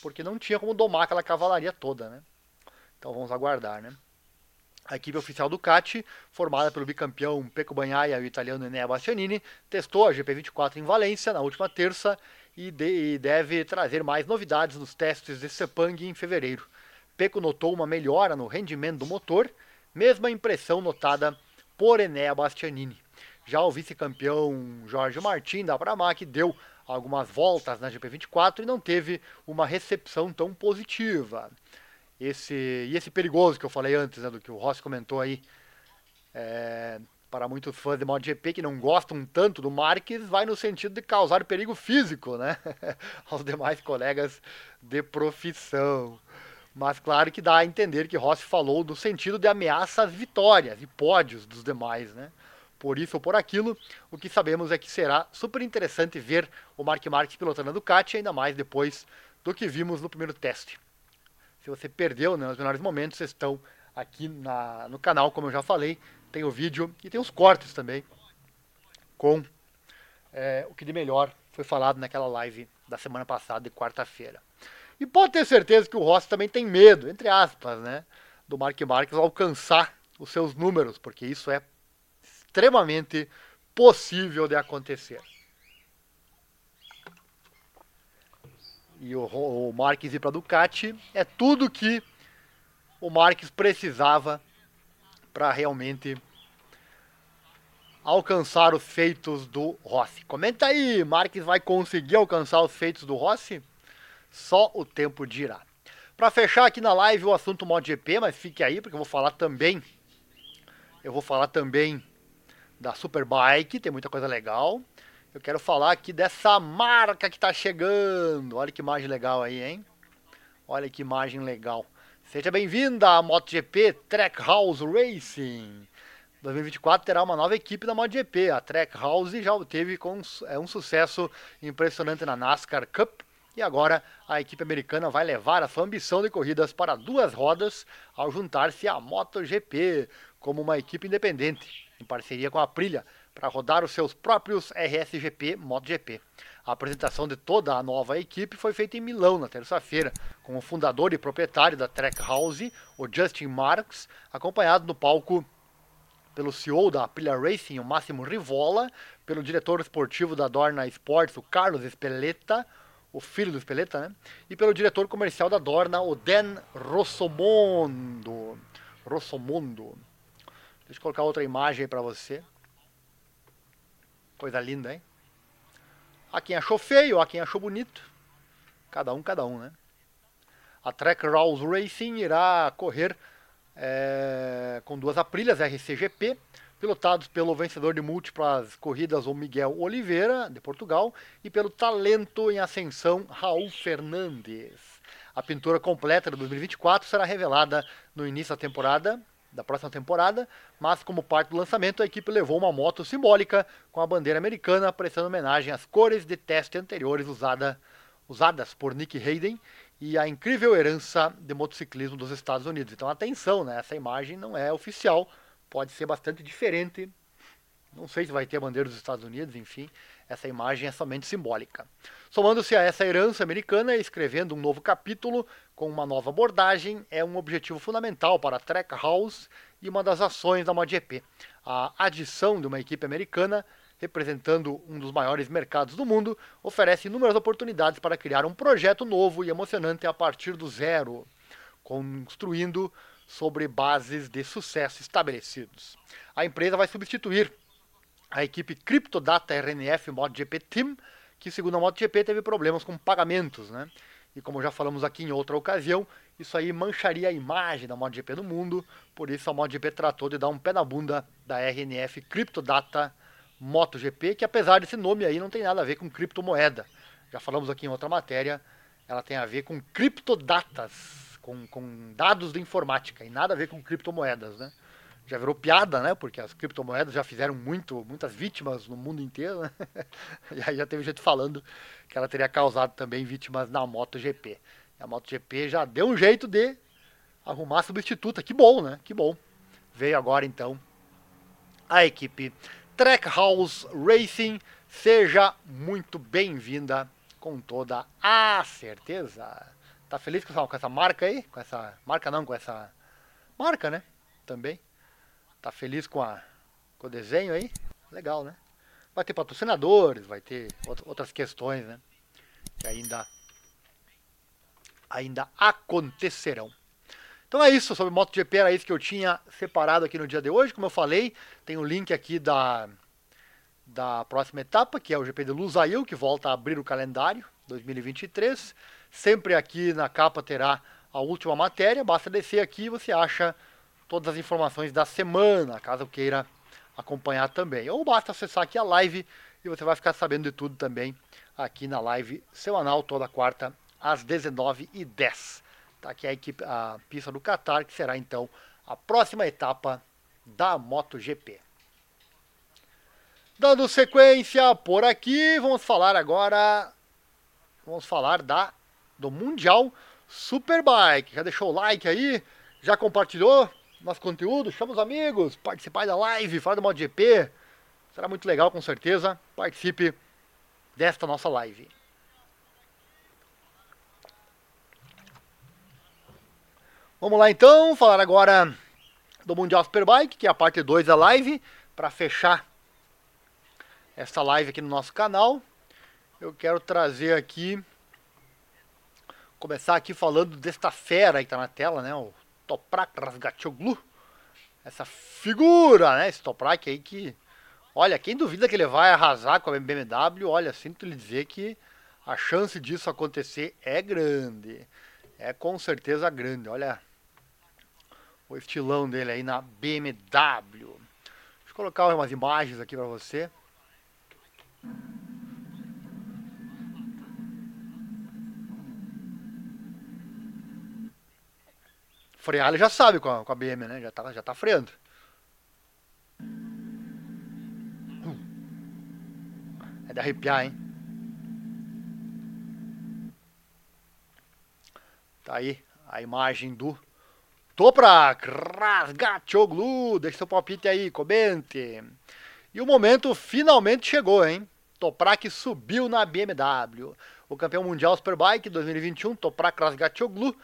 porque não tinha como domar aquela cavalaria toda, né? Então vamos aguardar, né? A equipe oficial Ducati, formada pelo bicampeão Pecco Bagnaia e o italiano Enea Bastianini, testou a GP24 em Valência na última terça e, de, e deve trazer mais novidades nos testes de Sepang em fevereiro. Pecco notou uma melhora no rendimento do motor, mesma impressão notada por Enea Bastianini. Já o vice-campeão Jorge Martin da Pramac deu algumas voltas na GP24 e não teve uma recepção tão positiva. Esse, e esse perigoso que eu falei antes, né, do que o Rossi comentou aí, é, para muitos fãs de MotoGP que não gostam tanto do Marques, vai no sentido de causar perigo físico né, aos demais colegas de profissão. Mas claro que dá a entender que Rossi falou no sentido de ameaça às vitórias e pódios dos demais, né? por isso ou por aquilo. O que sabemos é que será super interessante ver o Mark Marques pilotando a Ducati, ainda mais depois do que vimos no primeiro teste. Se você perdeu né, os melhores momentos, estão aqui na, no canal, como eu já falei. Tem o vídeo e tem os cortes também com é, o que de melhor foi falado naquela live da semana passada, de quarta-feira. E pode ter certeza que o Rossi também tem medo, entre aspas, né, do Mark Marques alcançar os seus números, porque isso é extremamente possível de acontecer. E o, o Marques ir para Ducati é tudo que o Marques precisava para realmente alcançar os feitos do Rossi. Comenta aí, Marques vai conseguir alcançar os feitos do Rossi? Só o tempo dirá. Para fechar aqui na live o assunto MotoGP, mas fique aí porque eu vou falar também eu vou falar também da Superbike, tem muita coisa legal. Eu quero falar aqui dessa marca que está chegando. Olha que imagem legal aí, hein? Olha que imagem legal. Seja bem-vinda à MotoGP Trackhouse Racing. 2024 terá uma nova equipe da MotoGP. A Trackhouse já teve com, é, um sucesso impressionante na NASCAR Cup. E agora a equipe americana vai levar a sua ambição de corridas para duas rodas ao juntar-se à MotoGP como uma equipe independente em parceria com a Aprilia, para rodar os seus próprios RSGP MotoGP. A apresentação de toda a nova equipe foi feita em Milão na terça-feira, com o fundador e proprietário da Trackhouse, o Justin Marks, acompanhado no palco pelo CEO da Aprilia Racing, o Máximo Rivola, pelo diretor esportivo da Dorna Sports, o Carlos Espeleta, o filho do Espeleta, né? E pelo diretor comercial da Dorna, o Dan Rossomondo. Rossomondo. Deixa eu colocar outra imagem para você. Coisa linda, hein? Há quem achou feio, há quem achou bonito. Cada um, cada um, né? A Track Rawls Racing irá correr é, com duas aprilhas RCGP, pilotados pelo vencedor de múltiplas corridas, o Miguel Oliveira, de Portugal, e pelo talento em ascensão, Raul Fernandes. A pintura completa de 2024 será revelada no início da temporada, da próxima temporada, mas como parte do lançamento, a equipe levou uma moto simbólica com a bandeira americana, prestando homenagem às cores de teste anteriores usada, usadas por Nick Hayden e a incrível herança de motociclismo dos Estados Unidos. Então, atenção, né? essa imagem não é oficial, pode ser bastante diferente. Não sei se vai ter a bandeira dos Estados Unidos, enfim, essa imagem é somente simbólica. Somando-se a essa herança americana, escrevendo um novo capítulo com uma nova abordagem é um objetivo fundamental para a Trackhouse e uma das ações da MotoGP. A adição de uma equipe americana representando um dos maiores mercados do mundo, oferece inúmeras oportunidades para criar um projeto novo e emocionante a partir do zero, construindo sobre bases de sucesso estabelecidos. A empresa vai substituir a equipe CryptoData RNF MotoGP Team, que segundo a MotoGP teve problemas com pagamentos, né? E como já falamos aqui em outra ocasião, isso aí mancharia a imagem da MotoGP no mundo, por isso a MotoGP tratou de dar um pé na bunda da RNF CryptoData MotoGP, que apesar desse nome aí não tem nada a ver com criptomoeda. Já falamos aqui em outra matéria, ela tem a ver com criptodatas, com, com dados de informática e nada a ver com criptomoedas, né? Já virou piada, né? Porque as criptomoedas já fizeram muito, muitas vítimas no mundo inteiro, né? E aí já teve gente falando que ela teria causado também vítimas na MotoGP. E a MotoGP já deu um jeito de arrumar substituta. Que bom, né? Que bom. Veio agora então a equipe Trackhouse Racing. Seja muito bem-vinda com toda a certeza. Tá feliz com essa, com essa marca aí? Com essa marca não, com essa marca, né? Também. Tá feliz com, a, com o desenho aí? Legal, né? Vai ter patrocinadores, vai ter outras questões, né? Que ainda, ainda acontecerão. Então é isso, sobre MotoGP era isso que eu tinha separado aqui no dia de hoje. Como eu falei, tem o um link aqui da, da próxima etapa, que é o GP de Lusail, que volta a abrir o calendário 2023. Sempre aqui na capa terá a última matéria, basta descer aqui e você acha todas as informações da semana, caso queira acompanhar também. Ou basta acessar aqui a live e você vai ficar sabendo de tudo também aqui na live semanal, toda quarta, às 19h10. Tá aqui a, equipe, a pista do Qatar, que será então a próxima etapa da MotoGP. Dando sequência por aqui, vamos falar agora. Vamos falar da do Mundial Superbike. Já deixou o like aí? Já compartilhou nosso conteúdo? Chama os amigos, participar da live, falar do MotoGP. Será muito legal, com certeza. Participe desta nossa live. Vamos lá então, falar agora do Mundial Superbike, que é a parte 2 da live, para fechar essa live aqui no nosso canal. Eu quero trazer aqui começar aqui falando desta fera que tá na tela, né? O Toprak Razgatoglu. Essa figura, né? Esse Toprak aí que. Olha, quem duvida que ele vai arrasar com a BMW, olha, sinto lhe dizer que a chance disso acontecer é grande. É com certeza grande. Olha o estilão dele aí na BMW. Deixa eu colocar umas imagens aqui para você. Frear ele já sabe com a, com a BM, né? Já tá, já tá freando. É de arrepiar, hein? Tá aí a imagem do Toprak Razgatoglu. Deixa seu palpite aí, comente. E o momento finalmente chegou, hein? Toprak subiu na BMW. O campeão mundial Superbike 2021, Toprak Razgatoglu,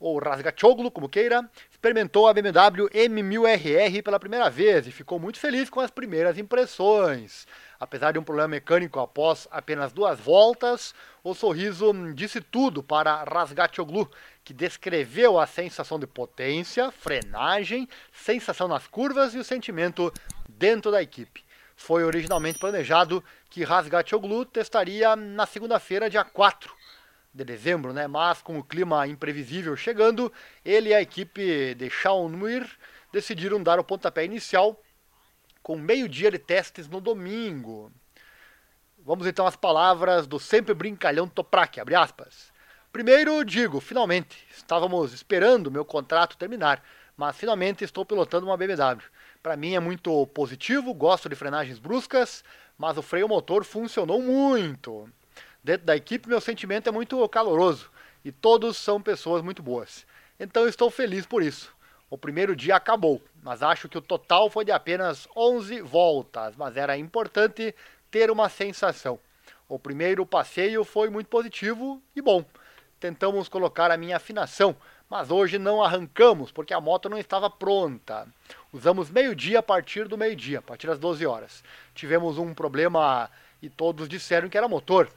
ou Razgatoglu, como queira, experimentou a BMW M1000RR pela primeira vez e ficou muito feliz com as primeiras impressões. Apesar de um problema mecânico após apenas duas voltas, o sorriso disse tudo para Razgatoglu, que descreveu a sensação de potência, frenagem, sensação nas curvas e o sentimento dentro da equipe. Foi originalmente planejado que Razgatoglu testaria na segunda-feira, dia 4, de dezembro, né? Mas com o clima imprevisível chegando, ele e a equipe de Sean Muir decidiram dar o pontapé inicial com meio-dia de testes no domingo. Vamos então às palavras do sempre brincalhão Toprak, abre aspas. Primeiro digo, finalmente, estávamos esperando meu contrato terminar, mas finalmente estou pilotando uma BMW. Para mim é muito positivo, gosto de frenagens bruscas, mas o freio motor funcionou muito. Dentro da equipe, meu sentimento é muito caloroso e todos são pessoas muito boas. Então estou feliz por isso. O primeiro dia acabou, mas acho que o total foi de apenas 11 voltas, mas era importante ter uma sensação. O primeiro passeio foi muito positivo e bom. Tentamos colocar a minha afinação, mas hoje não arrancamos porque a moto não estava pronta. Usamos meio-dia a partir do meio-dia, a partir das 12 horas. Tivemos um problema e todos disseram que era motor,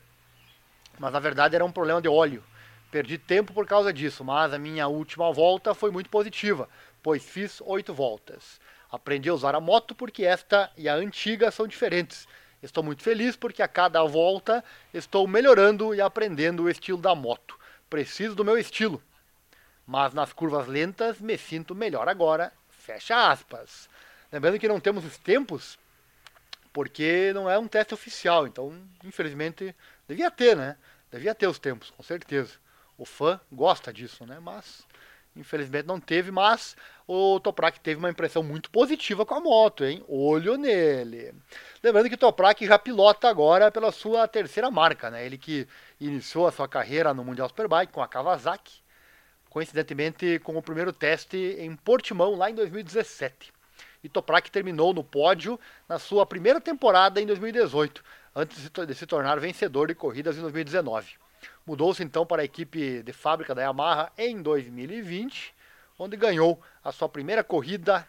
mas na verdade era um problema de óleo. Perdi tempo por causa disso, mas a minha última volta foi muito positiva, pois fiz oito voltas. Aprendi a usar a moto porque esta e a antiga são diferentes. Estou muito feliz porque a cada volta estou melhorando e aprendendo o estilo da moto. Preciso do meu estilo. Mas nas curvas lentas me sinto melhor agora. Fecha aspas. Lembrando que não temos os tempos porque não é um teste oficial, então infelizmente devia ter, né? Devia ter os tempos, com certeza o fã gosta disso, né? Mas infelizmente não teve, mas o Toprak teve uma impressão muito positiva com a moto, hein? Olho nele. Lembrando que o Toprak já pilota agora pela sua terceira marca, né? Ele que iniciou a sua carreira no Mundial Superbike com a Kawasaki, coincidentemente com o primeiro teste em Portimão lá em 2017. E Toprak terminou no pódio na sua primeira temporada em 2018, antes de se tornar vencedor de corridas em 2019. Mudou-se então para a equipe de fábrica da Yamaha em 2020, onde ganhou a sua primeira corrida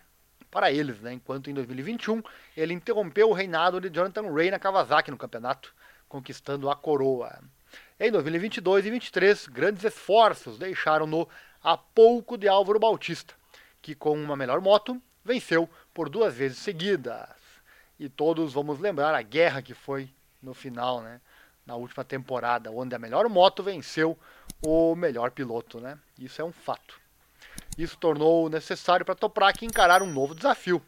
para eles, né? enquanto em 2021 ele interrompeu o reinado de Jonathan Ray na Kawasaki no campeonato, conquistando a coroa. Em 2022 e 2023, grandes esforços deixaram-no a pouco de Álvaro Bautista, que com uma melhor moto venceu por duas vezes seguidas. E todos vamos lembrar a guerra que foi no final, né? na última temporada, onde a melhor moto venceu o melhor piloto, né? Isso é um fato. Isso tornou necessário para Toprak encarar um novo desafio.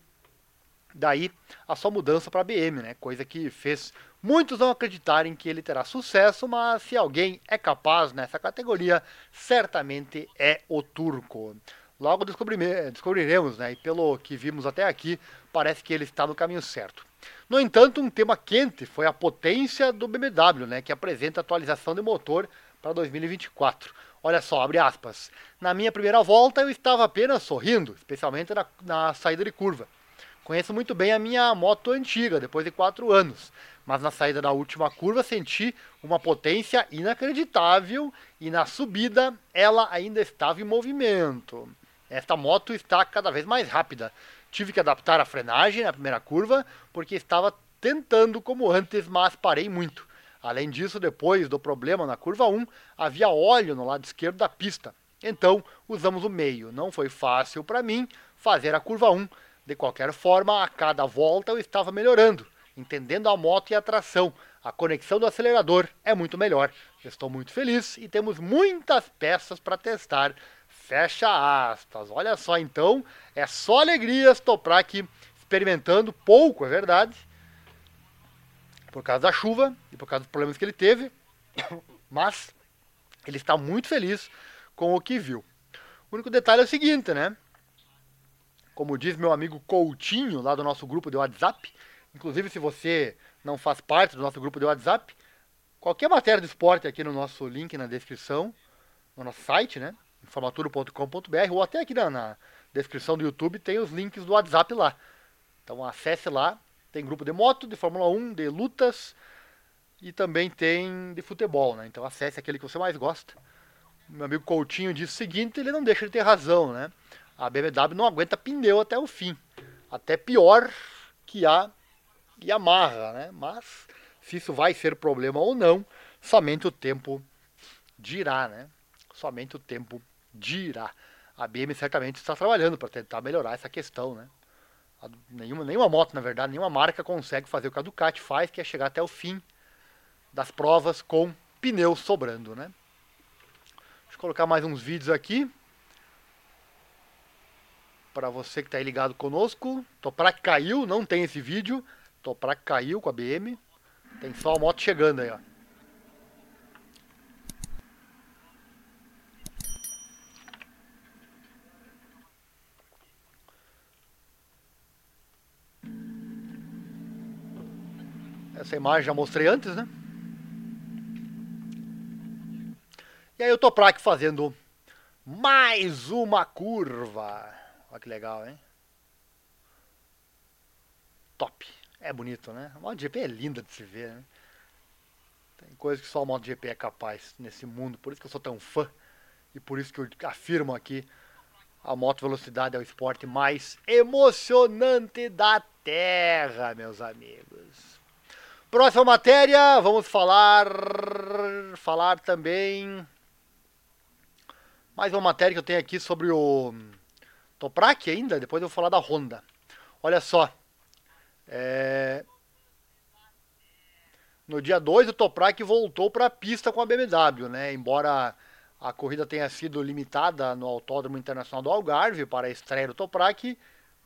Daí a sua mudança para a BM, né? Coisa que fez muitos não acreditarem que ele terá sucesso, mas se alguém é capaz nessa categoria, certamente é o turco. Logo descobriremos, né? E pelo que vimos até aqui, parece que ele está no caminho certo. No entanto, um tema quente foi a potência do BMW, né, que apresenta atualização de motor para 2024. Olha só, abre aspas. Na minha primeira volta eu estava apenas sorrindo, especialmente na, na saída de curva. Conheço muito bem a minha moto antiga, depois de quatro anos, mas na saída da última curva senti uma potência inacreditável e na subida ela ainda estava em movimento. Esta moto está cada vez mais rápida, Tive que adaptar a frenagem na primeira curva, porque estava tentando como antes, mas parei muito. Além disso, depois do problema na curva 1, havia óleo no lado esquerdo da pista. Então, usamos o meio. Não foi fácil para mim fazer a curva 1. De qualquer forma, a cada volta eu estava melhorando, entendendo a moto e a tração. A conexão do acelerador é muito melhor. Estou muito feliz e temos muitas peças para testar Fecha aspas. Olha só, então, é só alegria Toprak experimentando pouco, é verdade, por causa da chuva e por causa dos problemas que ele teve, mas ele está muito feliz com o que viu. O único detalhe é o seguinte, né? Como diz meu amigo Coutinho, lá do nosso grupo de WhatsApp, inclusive se você não faz parte do nosso grupo de WhatsApp, qualquer matéria de esporte aqui no nosso link na descrição, no nosso site, né? informaturo.com.br ou até aqui na, na, descrição do YouTube tem os links do WhatsApp lá. Então acesse lá, tem grupo de moto, de Fórmula 1, de lutas e também tem de futebol, né? Então acesse aquele que você mais gosta. Meu amigo Coutinho diz o seguinte, ele não deixa de ter razão, né? A BMW não aguenta pneu até o fim. Até pior que a Yamaha, né? Mas se isso vai ser problema ou não, somente o tempo dirá, né? Somente o tempo dirá. A BM certamente está trabalhando para tentar melhorar essa questão, né? Nenhuma, nenhuma moto, na verdade, nenhuma marca consegue fazer o que a Ducati faz, que é chegar até o fim das provas com pneus sobrando, né? colocar mais uns vídeos aqui. Para você que está aí ligado conosco. Toprak caiu, não tem esse vídeo. Toprak caiu com a BM. Tem só a moto chegando aí, ó. Essa imagem já mostrei antes, né? E aí o Toprak fazendo mais uma curva. Olha que legal, hein? Top. É bonito, né? A MotoGP é linda de se ver, né? Tem coisas que só a MotoGP é capaz nesse mundo. Por isso que eu sou tão fã. E por isso que eu afirmo aqui a moto velocidade é o esporte mais emocionante da Terra, meus amigos. Próxima matéria, vamos falar falar também mais uma matéria que eu tenho aqui sobre o Toprak ainda, depois eu vou falar da Honda. Olha só, é... No dia 2, o Toprak voltou para a pista com a BMW, né? Embora a corrida tenha sido limitada no Autódromo Internacional do Algarve para a estreia do Toprak,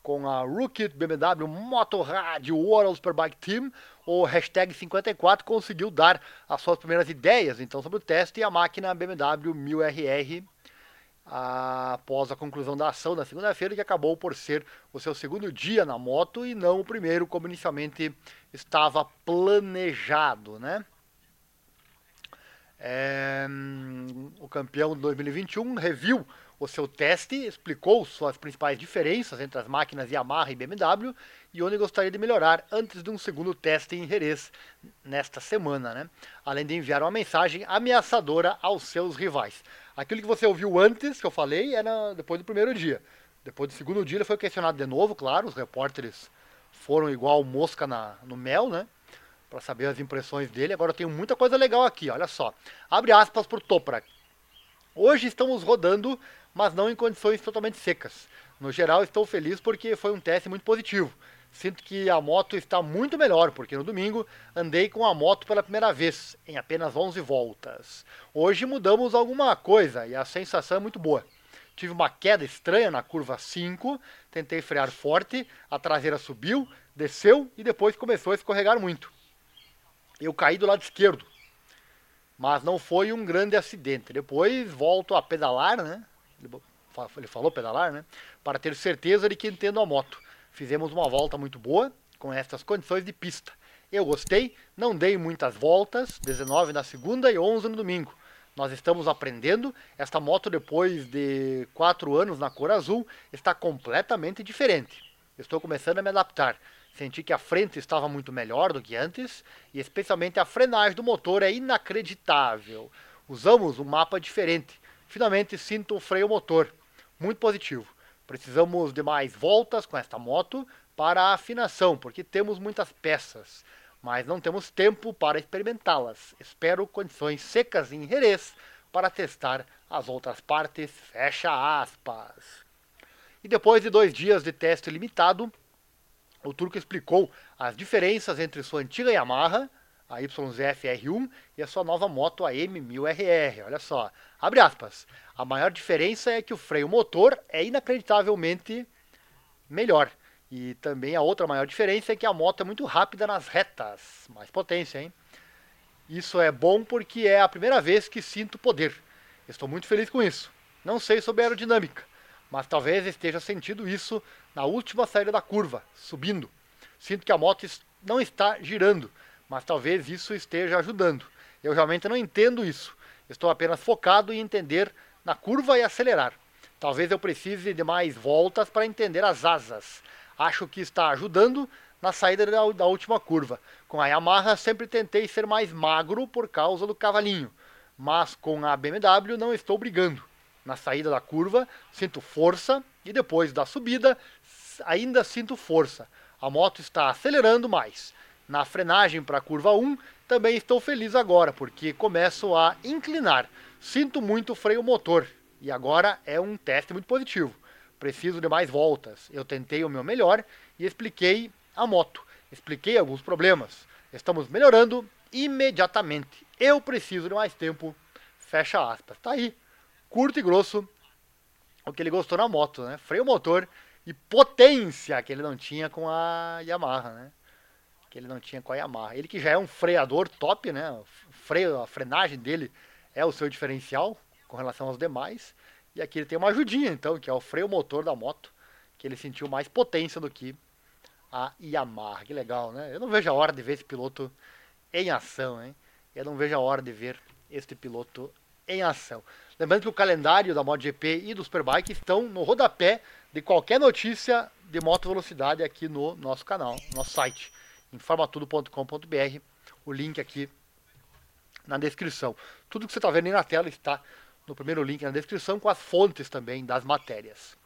com a Rookie BMW Motorrad World Superbike Team, o hashtag 54 conseguiu dar as suas primeiras ideias então sobre o teste e a máquina BMW 1000RR após a conclusão da ação na segunda-feira, que acabou por ser o seu segundo dia na moto e não o primeiro, como inicialmente estava planejado, né? É, o campeão de 2021 reviu o seu teste, explicou suas principais diferenças entre as máquinas Yamaha e BMW e onde gostaria de melhorar antes de um segundo teste em Jerez nesta semana, né? além de enviar uma mensagem ameaçadora aos seus rivais. Aquilo que você ouviu antes, que eu falei, era depois do primeiro dia. Depois do segundo dia ele foi questionado de novo, claro, os repórteres foram igual mosca na, no mel, né? Para saber as impressões dele. Agora eu tenho muita coisa legal aqui, olha só. Abre aspas por Toprak. Hoje estamos rodando, mas não em condições totalmente secas. No geral, estou feliz porque foi um teste muito positivo. Sinto que a moto está muito melhor, porque no domingo andei com a moto pela primeira vez, em apenas 11 voltas. Hoje mudamos alguma coisa e a sensação é muito boa. Tive uma queda estranha na curva 5, tentei frear forte, a traseira subiu, desceu e depois começou a escorregar muito. Eu caí do lado esquerdo, mas não foi um grande acidente. Depois volto a pedalar, né? Ele falou pedalar, né? Para ter certeza de que entendo a moto. Fizemos uma volta muito boa com estas condições de pista. Eu gostei, não dei muitas voltas, 19 na segunda e 11 no domingo. Nós estamos aprendendo. Esta moto, depois de quatro anos na cor azul, está completamente diferente. Estou começando a me adaptar. Senti que a frente estava muito melhor do que antes e, especialmente, a frenagem do motor é inacreditável. Usamos um mapa diferente. Finalmente sinto o freio motor. Muito positivo. Precisamos de mais voltas com esta moto para a afinação, porque temos muitas peças, mas não temos tempo para experimentá-las. Espero condições secas em Jerez para testar as outras partes. Fecha aspas. E depois de dois dias de teste limitado, o turco explicou as diferenças entre sua antiga Yamaha a YZF-R1 e a sua nova moto, a M1000RR. Olha só, abre aspas. A maior diferença é que o freio motor é inacreditavelmente melhor. E também a outra maior diferença é que a moto é muito rápida nas retas. Mais potência, hein? Isso é bom porque é a primeira vez que sinto poder. Estou muito feliz com isso. Não sei sobre aerodinâmica, mas talvez esteja sentindo isso na última saída da curva, subindo. Sinto que a moto não está girando mas talvez isso esteja ajudando. Eu realmente não entendo isso. Estou apenas focado em entender na curva e acelerar. Talvez eu precise de mais voltas para entender as asas. Acho que está ajudando na saída da, da, última curva. Com a Yamaha sempre tentei ser mais magro por causa do cavalinho, mas com a BMW não estou brigando. Na saída da curva sinto força e depois da subida ainda sinto força. A moto está acelerando mais na frenagem para a curva 1, também estou feliz agora, porque começo a inclinar. Sinto muito o freio motor e agora é um teste muito positivo. Preciso de mais voltas. Eu tentei o meu melhor e expliquei a moto. Expliquei alguns problemas. Estamos melhorando imediatamente. Eu preciso de mais tempo. Fecha aspas. Tá aí curto e grosso o que ele gostou na moto, né? Freio motor e potência que ele não tinha com a Yamaha, né? Que ele não tinha com a Yamaha. Ele que já é um freador top, né? Freio, a frenagem dele é o seu diferencial com relação aos demais. E aqui ele tem uma ajudinha, então, que é o freio motor da moto, que ele sentiu mais potência do que a Yamaha. Que legal, né? Eu não vejo a hora de ver esse piloto em ação, hein? Eu não vejo a hora de ver este piloto em ação. Lembrando que o calendário da MotoGP e do Superbike estão no rodapé de qualquer notícia de moto velocidade aqui no nosso canal, no nosso site, informatudo.com.br. O link aqui na descrição. Tudo que você está vendo aí na tela está no primeiro link na descrição, com as fontes também das matérias.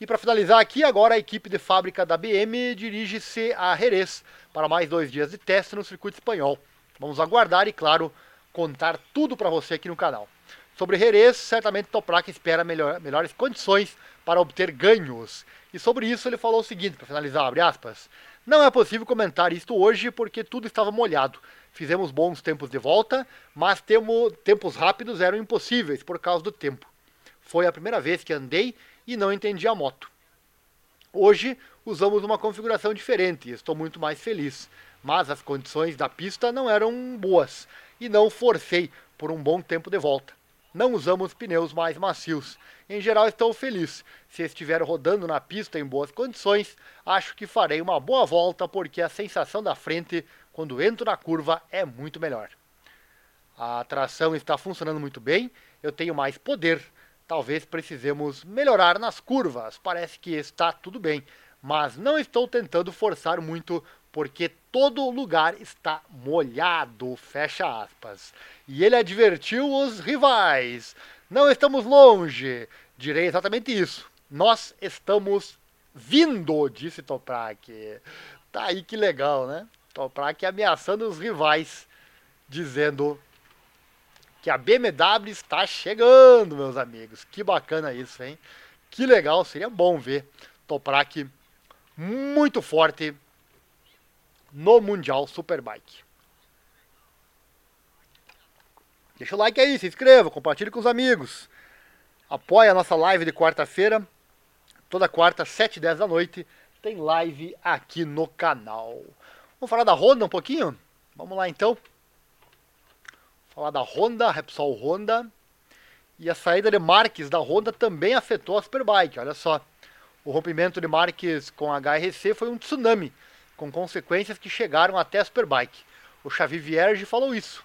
E para finalizar aqui, agora a equipe de fábrica da BM dirige-se a Jerez para mais dois dias de teste no circuito espanhol. Vamos aguardar e, claro, contar tudo para você aqui no canal. Sobre Jerez, certamente Toprak espera melhor, melhores condições para obter ganhos. E sobre isso ele falou o seguinte, para finalizar, abre aspas. Não é possível comentar isto hoje porque tudo estava molhado. Fizemos bons tempos de volta, mas temo, tempos rápidos eram impossíveis por causa do tempo. Foi a primeira vez que andei e não entendi a moto. Hoje usamos uma configuração diferente e estou muito mais feliz, mas as condições da pista não eram boas e não forcei por um bom tempo de volta. Não usamos pneus mais macios. Em geral, estou feliz. Se estiver rodando na pista em boas condições, acho que farei uma boa volta porque a sensação da frente quando entro na curva é muito melhor. A tração está funcionando muito bem, eu tenho mais poder. Talvez precisemos melhorar nas curvas. Parece que está tudo bem, mas não estou tentando forçar muito porque todo lugar está molhado, fecha aspas. E ele advertiu os rivais. Não estamos longe. Direi exatamente isso. Nós estamos vindo, disse Toprak. Tá aí que legal, né? Toprak ameaçando os rivais, dizendo que a BMW está chegando, meus amigos. Que bacana isso, hein? Que legal, seria bom ver Toprak muito forte no Mundial Superbike. Deixa o like aí, se inscreva, compartilhe com os amigos. Apoie a nossa live de quarta-feira. Toda quarta, 7 e 10 da noite, tem live aqui no canal. Vamos falar da Honda um pouquinho? Vamos lá então. Falar da Honda, Repsol Honda. E a saída de Marques da Honda também afetou a Superbike. Olha só. O rompimento de Marques com a HRC foi um tsunami com consequências que chegaram até a Superbike. O Xavi Vierge falou isso.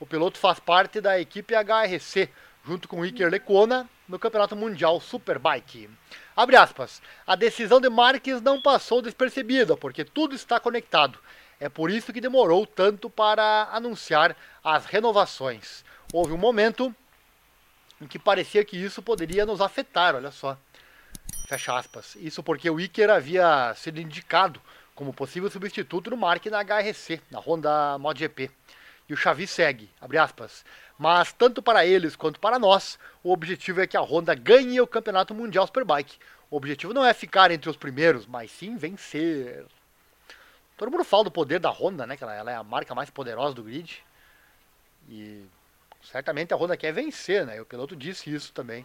O piloto faz parte da equipe HRC, junto com Iker Lecuona, no Campeonato Mundial Superbike. Abre aspas. A decisão de Marques não passou despercebida, porque tudo está conectado. É por isso que demorou tanto para anunciar as renovações. Houve um momento em que parecia que isso poderia nos afetar, olha só. Fecha aspas. Isso porque o Iker havia sido indicado como possível substituto no Mark na HRC, na Honda MotoGP. E o Xavi segue, abre aspas. Mas tanto para eles quanto para nós, o objetivo é que a Honda ganhe o Campeonato Mundial Superbike. O objetivo não é ficar entre os primeiros, mas sim vencer. Todo mundo fala do poder da Honda, né? Que ela, ela é a marca mais poderosa do grid. E certamente a Honda quer vencer, né? E o piloto disse isso também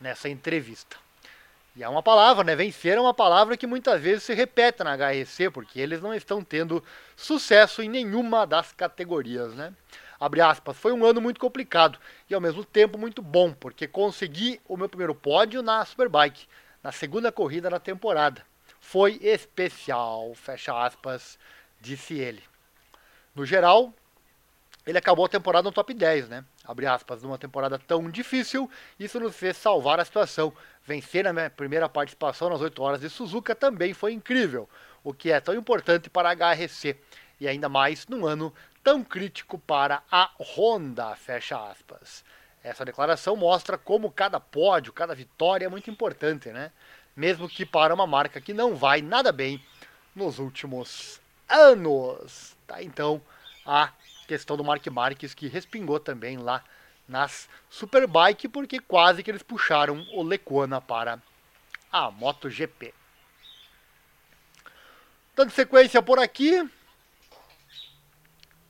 nessa entrevista. E é uma palavra, né? Vencer é uma palavra que muitas vezes se repete na HRC, porque eles não estão tendo sucesso em nenhuma das categorias, né? Abre aspas, foi um ano muito complicado e ao mesmo tempo muito bom, porque consegui o meu primeiro pódio na Superbike, na segunda corrida da temporada. Foi especial, fecha aspas, disse ele. No geral, ele acabou a temporada no top 10, né? Abre aspas, numa temporada tão difícil, isso nos fez salvar a situação. Vencer a primeira participação nas 8 horas de Suzuka também foi incrível, o que é tão importante para a HRC, e ainda mais num ano tão crítico para a Honda, fecha aspas. Essa declaração mostra como cada pódio, cada vitória é muito importante, né? Mesmo que para uma marca que não vai nada bem nos últimos anos. Tá então a questão do Mark Marques que respingou também lá nas Superbike, porque quase que eles puxaram o Lecuona para a MotoGP. Dando sequência por aqui,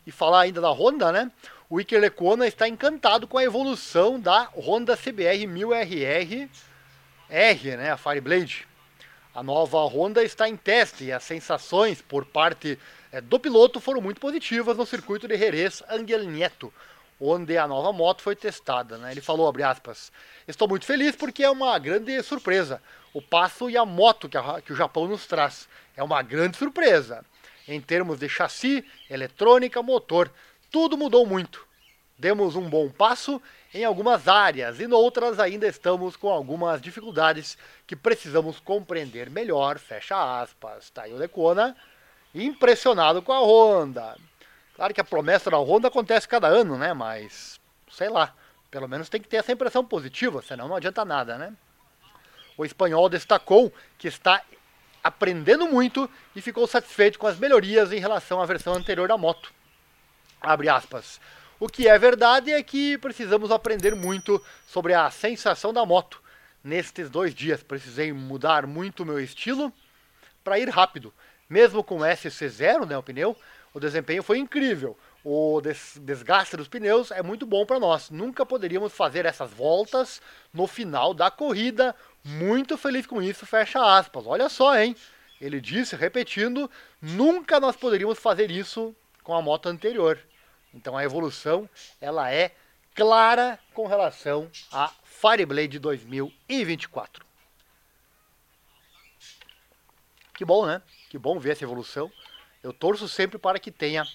e falar ainda da Honda, né? o Iker Lecuona está encantado com a evolução da Honda CBR 1000RR R, né, a Fireblade. A nova Honda está em teste e as sensações por parte do piloto foram muito positivas no circuito de Jerez Angel Nieto, onde a nova moto foi testada. Né? Ele falou, aspas, estou muito feliz porque é uma grande surpresa o passo e a moto que, a, que o Japão nos traz. É uma grande surpresa. Em termos de chassi, eletrônica, motor, tudo mudou muito. Demos um bom passo em algumas áreas e noutras ainda estamos com algumas dificuldades que precisamos compreender melhor. Fecha aspas. Tá aí o Lecona impressionado com a Honda. Claro que a promessa da Honda acontece cada ano, né? Mas sei lá, pelo menos tem que ter essa impressão positiva, senão não adianta nada, né? O espanhol destacou que está aprendendo muito e ficou satisfeito com as melhorias em relação à versão anterior da moto. Abre aspas. O que é verdade é que precisamos aprender muito sobre a sensação da moto. Nestes dois dias precisei mudar muito meu estilo para ir rápido. Mesmo com SC0, né, o pneu, o desempenho foi incrível. O desgaste dos pneus é muito bom para nós. Nunca poderíamos fazer essas voltas no final da corrida. Muito feliz com isso, fecha aspas. Olha só, hein? Ele disse, repetindo, nunca nós poderíamos fazer isso com a moto anterior. Então a evolução ela é clara com relação a Fireblade 2024. Que bom, né? Que bom ver essa evolução. Eu torço sempre para que tenha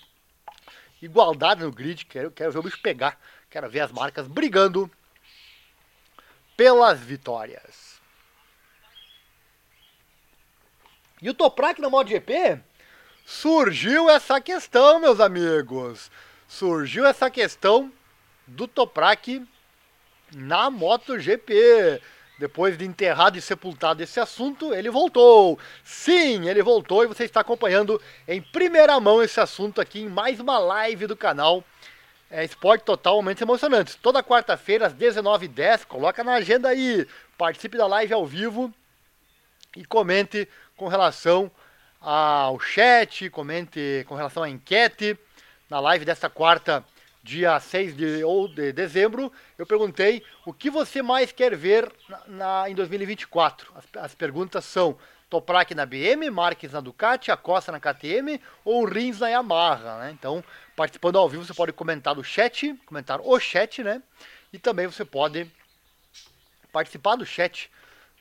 igualdade no grid. Quero, quero ver o bicho pegar. Quero ver as marcas brigando pelas vitórias. E o Toprak na MotoGP? Surgiu essa questão, meus amigos surgiu essa questão do Toprak na MotoGP. Depois de enterrado e sepultado esse assunto, ele voltou. Sim, ele voltou e você está acompanhando em primeira mão esse assunto aqui em mais uma live do canal é, Esporte Total Momentos Emocionantes. Toda quarta-feira às 19h10, coloca na agenda aí. Participe da live ao vivo e comente com relação ao chat, comente com relação à enquete na live desta quarta, dia 6 de, ou de dezembro, eu perguntei o que você mais quer ver na, na em 2024. As, as, perguntas são Toprak na BM, Marques na Ducati, Acosta na KTM ou Rins na Yamaha, né? Então, participando ao vivo, você pode comentar no chat, comentar o chat, né? E também você pode participar do chat,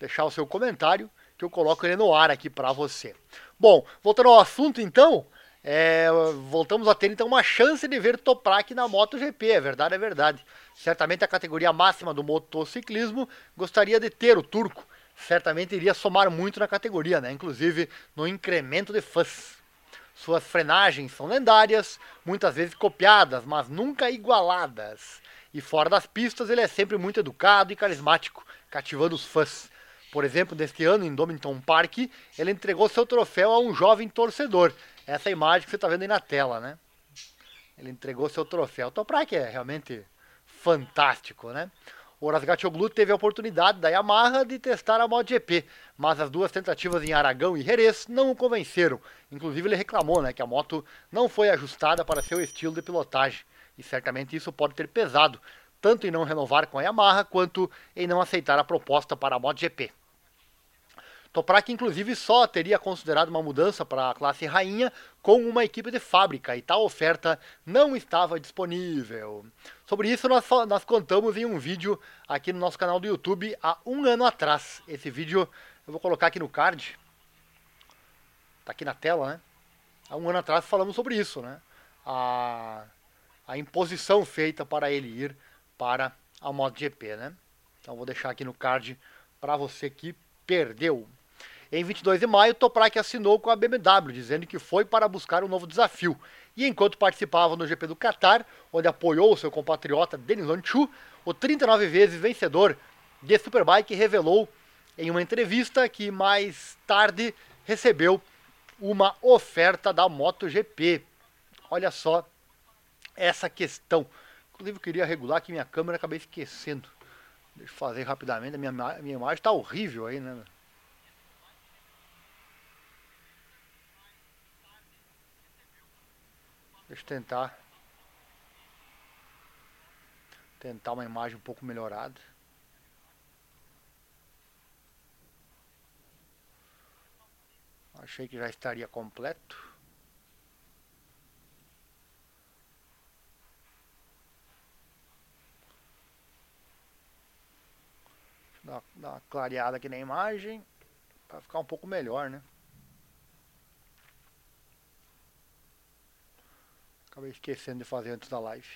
deixar o seu comentário, que eu coloco ele no ar aqui para você. Bom, voltando ao assunto então, é, voltamos a ter então uma chance de ver Toprak na MotoGP, é verdade, é verdade. Certamente a categoria máxima do motociclismo gostaria de ter o turco. Certamente iria somar muito na categoria, né? inclusive no incremento de fãs. Suas frenagens são lendárias, muitas vezes copiadas, mas nunca igualadas. E fora das pistas, ele é sempre muito educado e carismático, cativando os fãs. Por exemplo, neste ano, em Domington Park, ele entregou seu troféu a um jovem torcedor, essa imagem que você está vendo aí na tela, né? Ele entregou seu troféu. Toprak é realmente fantástico, né? O Razgatoglu teve a oportunidade da Yamaha de testar a MotoGP, mas as duas tentativas em Aragão e Jerez não o convenceram. Inclusive ele reclamou né, que a moto não foi ajustada para seu estilo de pilotagem. E certamente isso pode ter pesado, tanto em não renovar com a Yamaha, quanto em não aceitar a proposta para a MotoGP. Toprak, inclusive, só teria considerado uma mudança para a classe rainha com uma equipe de fábrica e tal oferta não estava disponível. Sobre isso, nós, nós contamos em um vídeo aqui no nosso canal do YouTube há um ano atrás. Esse vídeo eu vou colocar aqui no card. Tá aqui na tela, né? Há um ano atrás falamos sobre isso, né? A, a imposição feita para ele ir para a MotoGP, né? Então vou deixar aqui no card para você que perdeu. Em 22 de maio, Toprak assinou com a BMW, dizendo que foi para buscar um novo desafio. E enquanto participava no GP do Qatar, onde apoiou seu compatriota Denis Lanchu, o 39 vezes vencedor de Superbike revelou em uma entrevista que mais tarde recebeu uma oferta da MotoGP. Olha só essa questão. Inclusive eu queria regular aqui minha câmera, acabei esquecendo. Deixa eu fazer rapidamente, a minha, minha imagem está horrível aí, né? Deixa eu tentar. Tentar uma imagem um pouco melhorada. Achei que já estaria completo. Dá, uma clareada aqui na imagem para ficar um pouco melhor, né? Acabei esquecendo de fazer antes da live.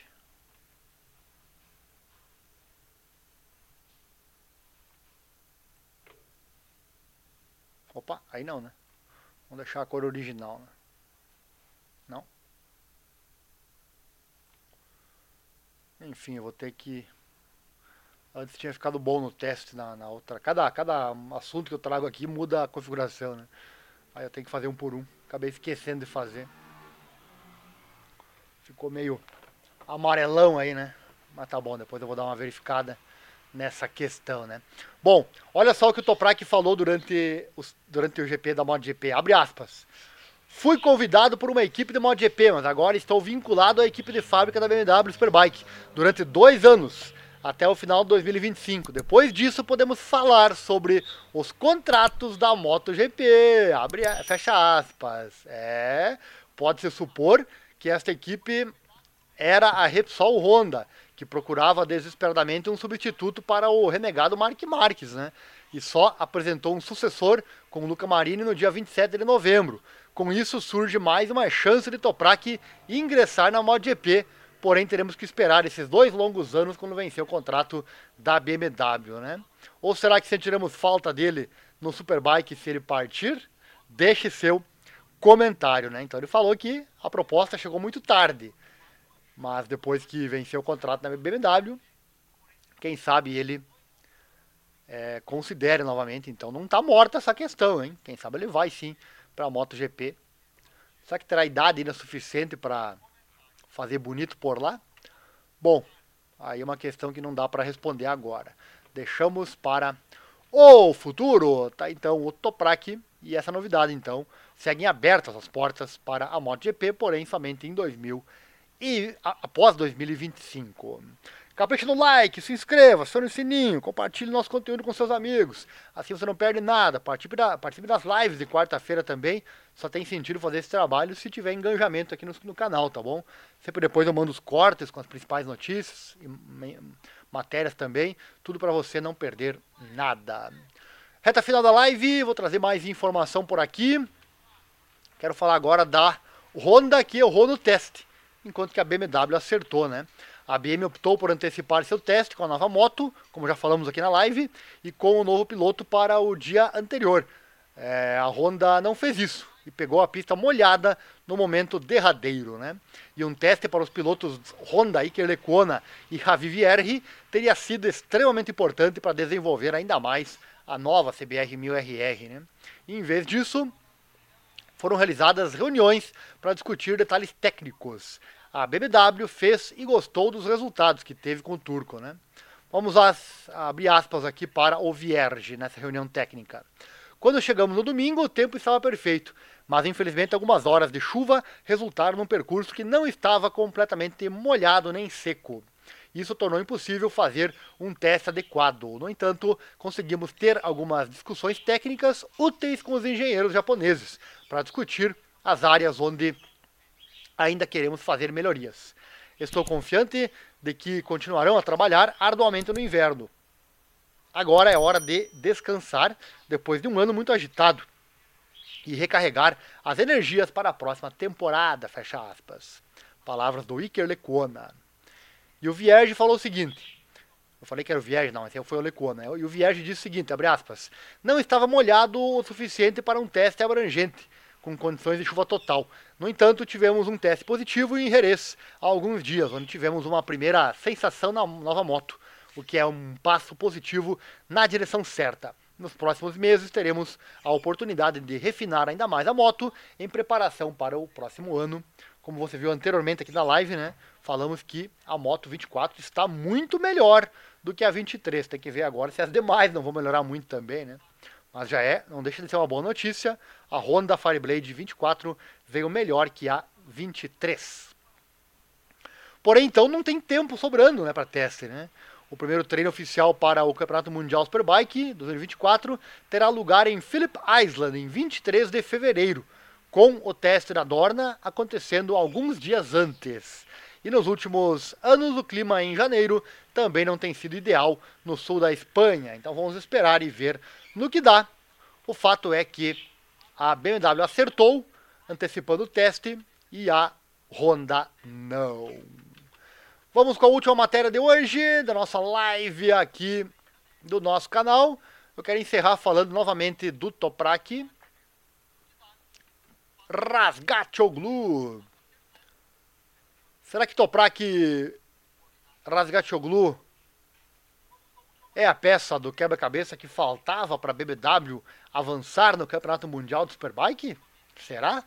Opa, aí não, né? Vamos deixar a cor original, né? Não? Enfim, eu vou ter que Antes tinha ficado bom no teste na, na outra. Cada, cada assunto que eu trago aqui muda a configuração, né? Aí eu tenho que fazer um por um. Acabei esquecendo de fazer. Ficou meio amarelão aí, né? Mas tá bom, depois eu vou dar uma verificada nessa questão, né? Bom, olha só o que o Toprak falou durante, os, durante o GP da MotoGP. Abre aspas. Fui convidado por uma equipe de MotoGP, mas agora estou vinculado à equipe de fábrica da BMW Superbike durante dois anos até o final de 2025. Depois disso, podemos falar sobre os contratos da MotoGP. Abre, fecha aspas. É, pode-se supor que esta equipe era a Repsol Honda, que procurava desesperadamente um substituto para o renegado Mark Marques, né? E só apresentou um sucessor com o Luca Marini no dia 27 de novembro. Com isso surge mais uma chance de Toprak ingressar na MotoGP porém teremos que esperar esses dois longos anos quando vencer o contrato da BMW, né? Ou será que sentiremos falta dele no Superbike se ele partir? Deixe seu comentário, né? Então ele falou que a proposta chegou muito tarde, mas depois que venceu o contrato da BMW, quem sabe ele é, considere novamente. Então não está morta essa questão, hein? Quem sabe ele vai sim para a MotoGP. Será que terá idade ainda suficiente para fazer bonito por lá? Bom, aí é uma questão que não dá para responder agora. Deixamos para o futuro. Tá então o Toprak e essa novidade então seguem abertas as portas para a MotoGP, porém somente em 2000 e após 2025. Capricha no like, se inscreva, acione o sininho, compartilhe nosso conteúdo com seus amigos. Assim você não perde nada. Participe, da, participe das lives de quarta-feira também. Só tem sentido fazer esse trabalho se tiver engajamento aqui no, no, canal, tá bom? Sempre depois eu mando os cortes com as principais notícias e matérias também. Tudo para você não perder nada. Reta final da live, vou trazer mais informação por aqui. Quero falar agora da Honda que errou no teste, enquanto que a BMW acertou, né? A BM optou por antecipar seu teste com a nova moto, como já falamos aqui na live, e com o novo piloto para o dia anterior. É, a Honda não fez isso e pegou a pista molhada no momento derradeiro. Né? E um teste para os pilotos Honda, Iker Lecuona e Javi Vierri teria sido extremamente importante para desenvolver ainda mais a nova CBR 1000RR. Né? E, em vez disso, foram realizadas reuniões para discutir detalhes técnicos a BMW fez e gostou dos resultados que teve com o Turco, né? Vamos abrir aspas aqui para o Vierge nessa reunião técnica. Quando chegamos no domingo, o tempo estava perfeito, mas infelizmente algumas horas de chuva resultaram num percurso que não estava completamente molhado nem seco. Isso tornou impossível fazer um teste adequado. No entanto, conseguimos ter algumas discussões técnicas úteis com os engenheiros japoneses para discutir as áreas onde ainda queremos fazer melhorias. Estou confiante de que continuarão a trabalhar arduamente no inverno. Agora é hora de descansar depois de um ano muito agitado e recarregar as energias para a próxima temporada, fecha aspas. Palavras do Iker Lecuona. E o Vierge falou o seguinte, eu falei que era o Vierge, não, esse foi o Lecuona. E o Vierge disse o seguinte, abre aspas, não estava molhado o suficiente para um teste abrangente, com condições de chuva total. No entanto, tivemos um teste positivo em Jerez há alguns dias, onde tivemos uma primeira sensação na nova moto, o que é um passo positivo na direção certa. Nos próximos meses teremos a oportunidade de refinar ainda mais a moto em preparação para o próximo ano. Como você viu anteriormente aqui na live, né? Falamos que a moto 24 está muito melhor do que a 23. Tem que ver agora se as demais não vão melhorar muito também, né? Mas já é, não deixa de ser uma boa notícia. A Honda Fireblade 24 veio melhor que a 23. Porém, então, não tem tempo sobrando né, para teste. Né? O primeiro treino oficial para o Campeonato Mundial Superbike 2024 terá lugar em Phillip Island em 23 de fevereiro, com o teste da Dorna acontecendo alguns dias antes. E nos últimos anos, o clima em janeiro também não tem sido ideal no sul da Espanha. Então vamos esperar e ver no que dá. O fato é que a BMW acertou, antecipando o teste, e a Honda não. Vamos com a última matéria de hoje, da nossa live aqui do nosso canal. Eu quero encerrar falando novamente do Toprak. Rasgatoglu. Será que Toprak Rasgatoglu é a peça do quebra-cabeça que faltava para a BMW avançar no Campeonato Mundial do Superbike? Será?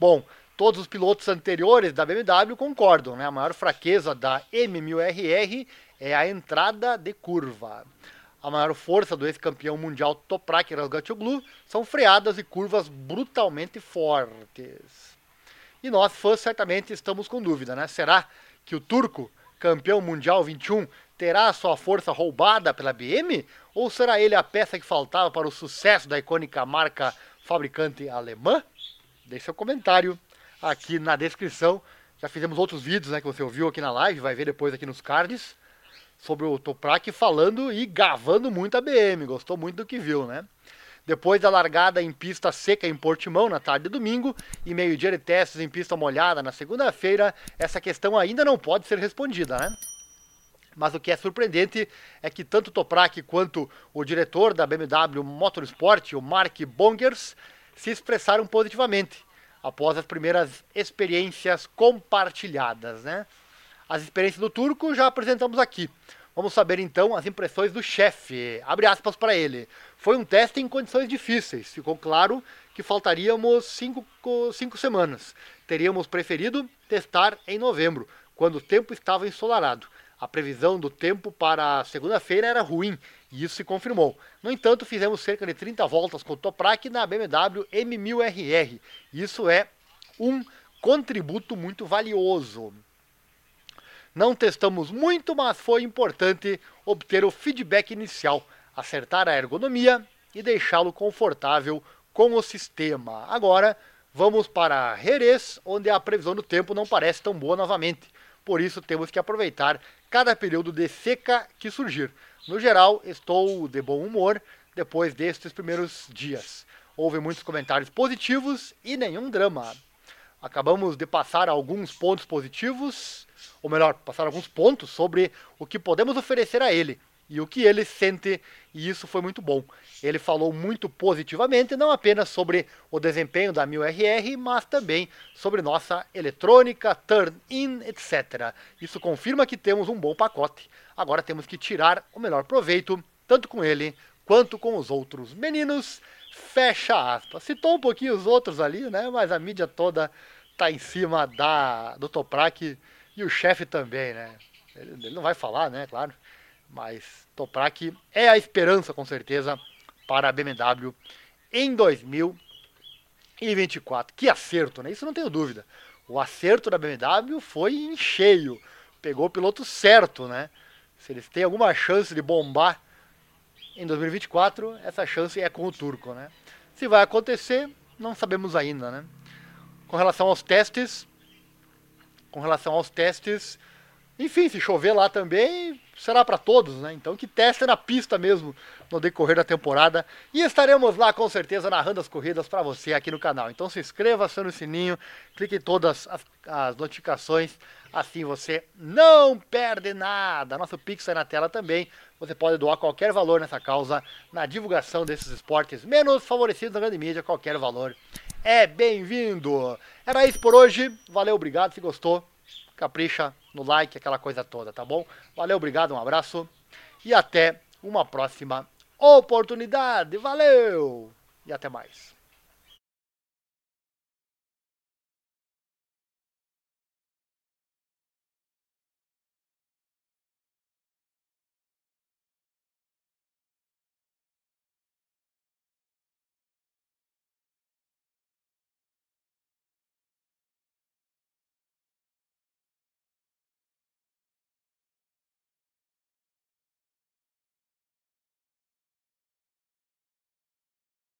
Bom, todos os pilotos anteriores da BMW concordam, né? A maior fraqueza da M1000RR é a entrada de curva. A maior força do ex-campeão mundial Toprak Razgatoglu são freadas e curvas brutalmente fortes. E nós, fãs, certamente estamos com dúvida, né? Será que o turco, campeão mundial 21, terá a sua força roubada pela BM? Ou será ele a peça que faltava para o sucesso da icônica marca fabricante alemã? Deixe seu comentário aqui na descrição. Já fizemos outros vídeos, né, que você ouviu aqui na live, vai ver depois aqui nos cards, sobre o Toprak falando e gravando muito a BM. Gostou muito do que viu, né? Depois da largada em pista seca em Portimão na tarde de domingo e meio-dia de testes em pista molhada na segunda-feira, essa questão ainda não pode ser respondida, né? Mas o que é surpreendente é que tanto Toprak quanto o diretor da BMW Motorsport, o Mark Bongers, se expressaram positivamente após as primeiras experiências compartilhadas, né? As experiências do turco já apresentamos aqui. Vamos saber então as impressões do chefe. Abre aspas para ele. Foi um teste em condições difíceis. Ficou claro que faltaríamos cinco, cinco semanas. Teríamos preferido testar em novembro, quando o tempo estava ensolarado. A previsão do tempo para segunda-feira era ruim e isso se confirmou. No entanto, fizemos cerca de 30 voltas com o Toprak na BMW M1000RR. Isso é um contributo muito valioso. Não testamos muito, mas foi importante obter o feedback inicial, acertar a ergonomia e deixá-lo confortável com o sistema. Agora, vamos para Jerez, onde a previsão do tempo não parece tão boa novamente. Por isso, temos que aproveitar cada período de seca que surgir. No geral, estou de bom humor depois destes primeiros dias. Houve muitos comentários positivos e nenhum drama. Acabamos de passar alguns pontos positivos, ou melhor, passar alguns pontos sobre o que podemos oferecer a ele e o que ele sente, e isso foi muito bom. Ele falou muito positivamente, não apenas sobre o desempenho da 1000RR, mas também sobre nossa eletrônica, turn-in, etc. Isso confirma que temos um bom pacote. Agora temos que tirar o melhor proveito, tanto com ele quanto com os outros meninos. Fecha aspas. Citou um pouquinho os outros ali, né? Mas a mídia toda tá em cima da do Toprak e o chefe também, né? Ele, ele não vai falar, né? Claro. Mas Toprak é a esperança, com certeza, para a BMW em 2024. Que acerto, né? Isso não tenho dúvida. O acerto da BMW foi em cheio. Pegou o piloto certo, né? Se eles têm alguma chance de bombar em 2024, essa chance é com o turco, né? Se vai acontecer, não sabemos ainda, né? Com relação aos testes, com relação aos testes, enfim, se chover lá também, será para todos, né? Então que teste na pista mesmo no decorrer da temporada. E estaremos lá com certeza narrando as corridas para você aqui no canal. Então se inscreva, acione o sininho, clique em todas as, as, notificações, assim você não perde nada. Nosso Pix aí na tela também. Você pode doar qualquer valor nessa causa na divulgação desses esportes menos favorecidos na grande mídia. Qualquer valor é bem-vindo. Era isso por hoje. Valeu, obrigado. Se gostou, capricha no like, aquela coisa toda, tá bom? Valeu, obrigado, um abraço e até uma próxima oportunidade. Valeu! E até mais.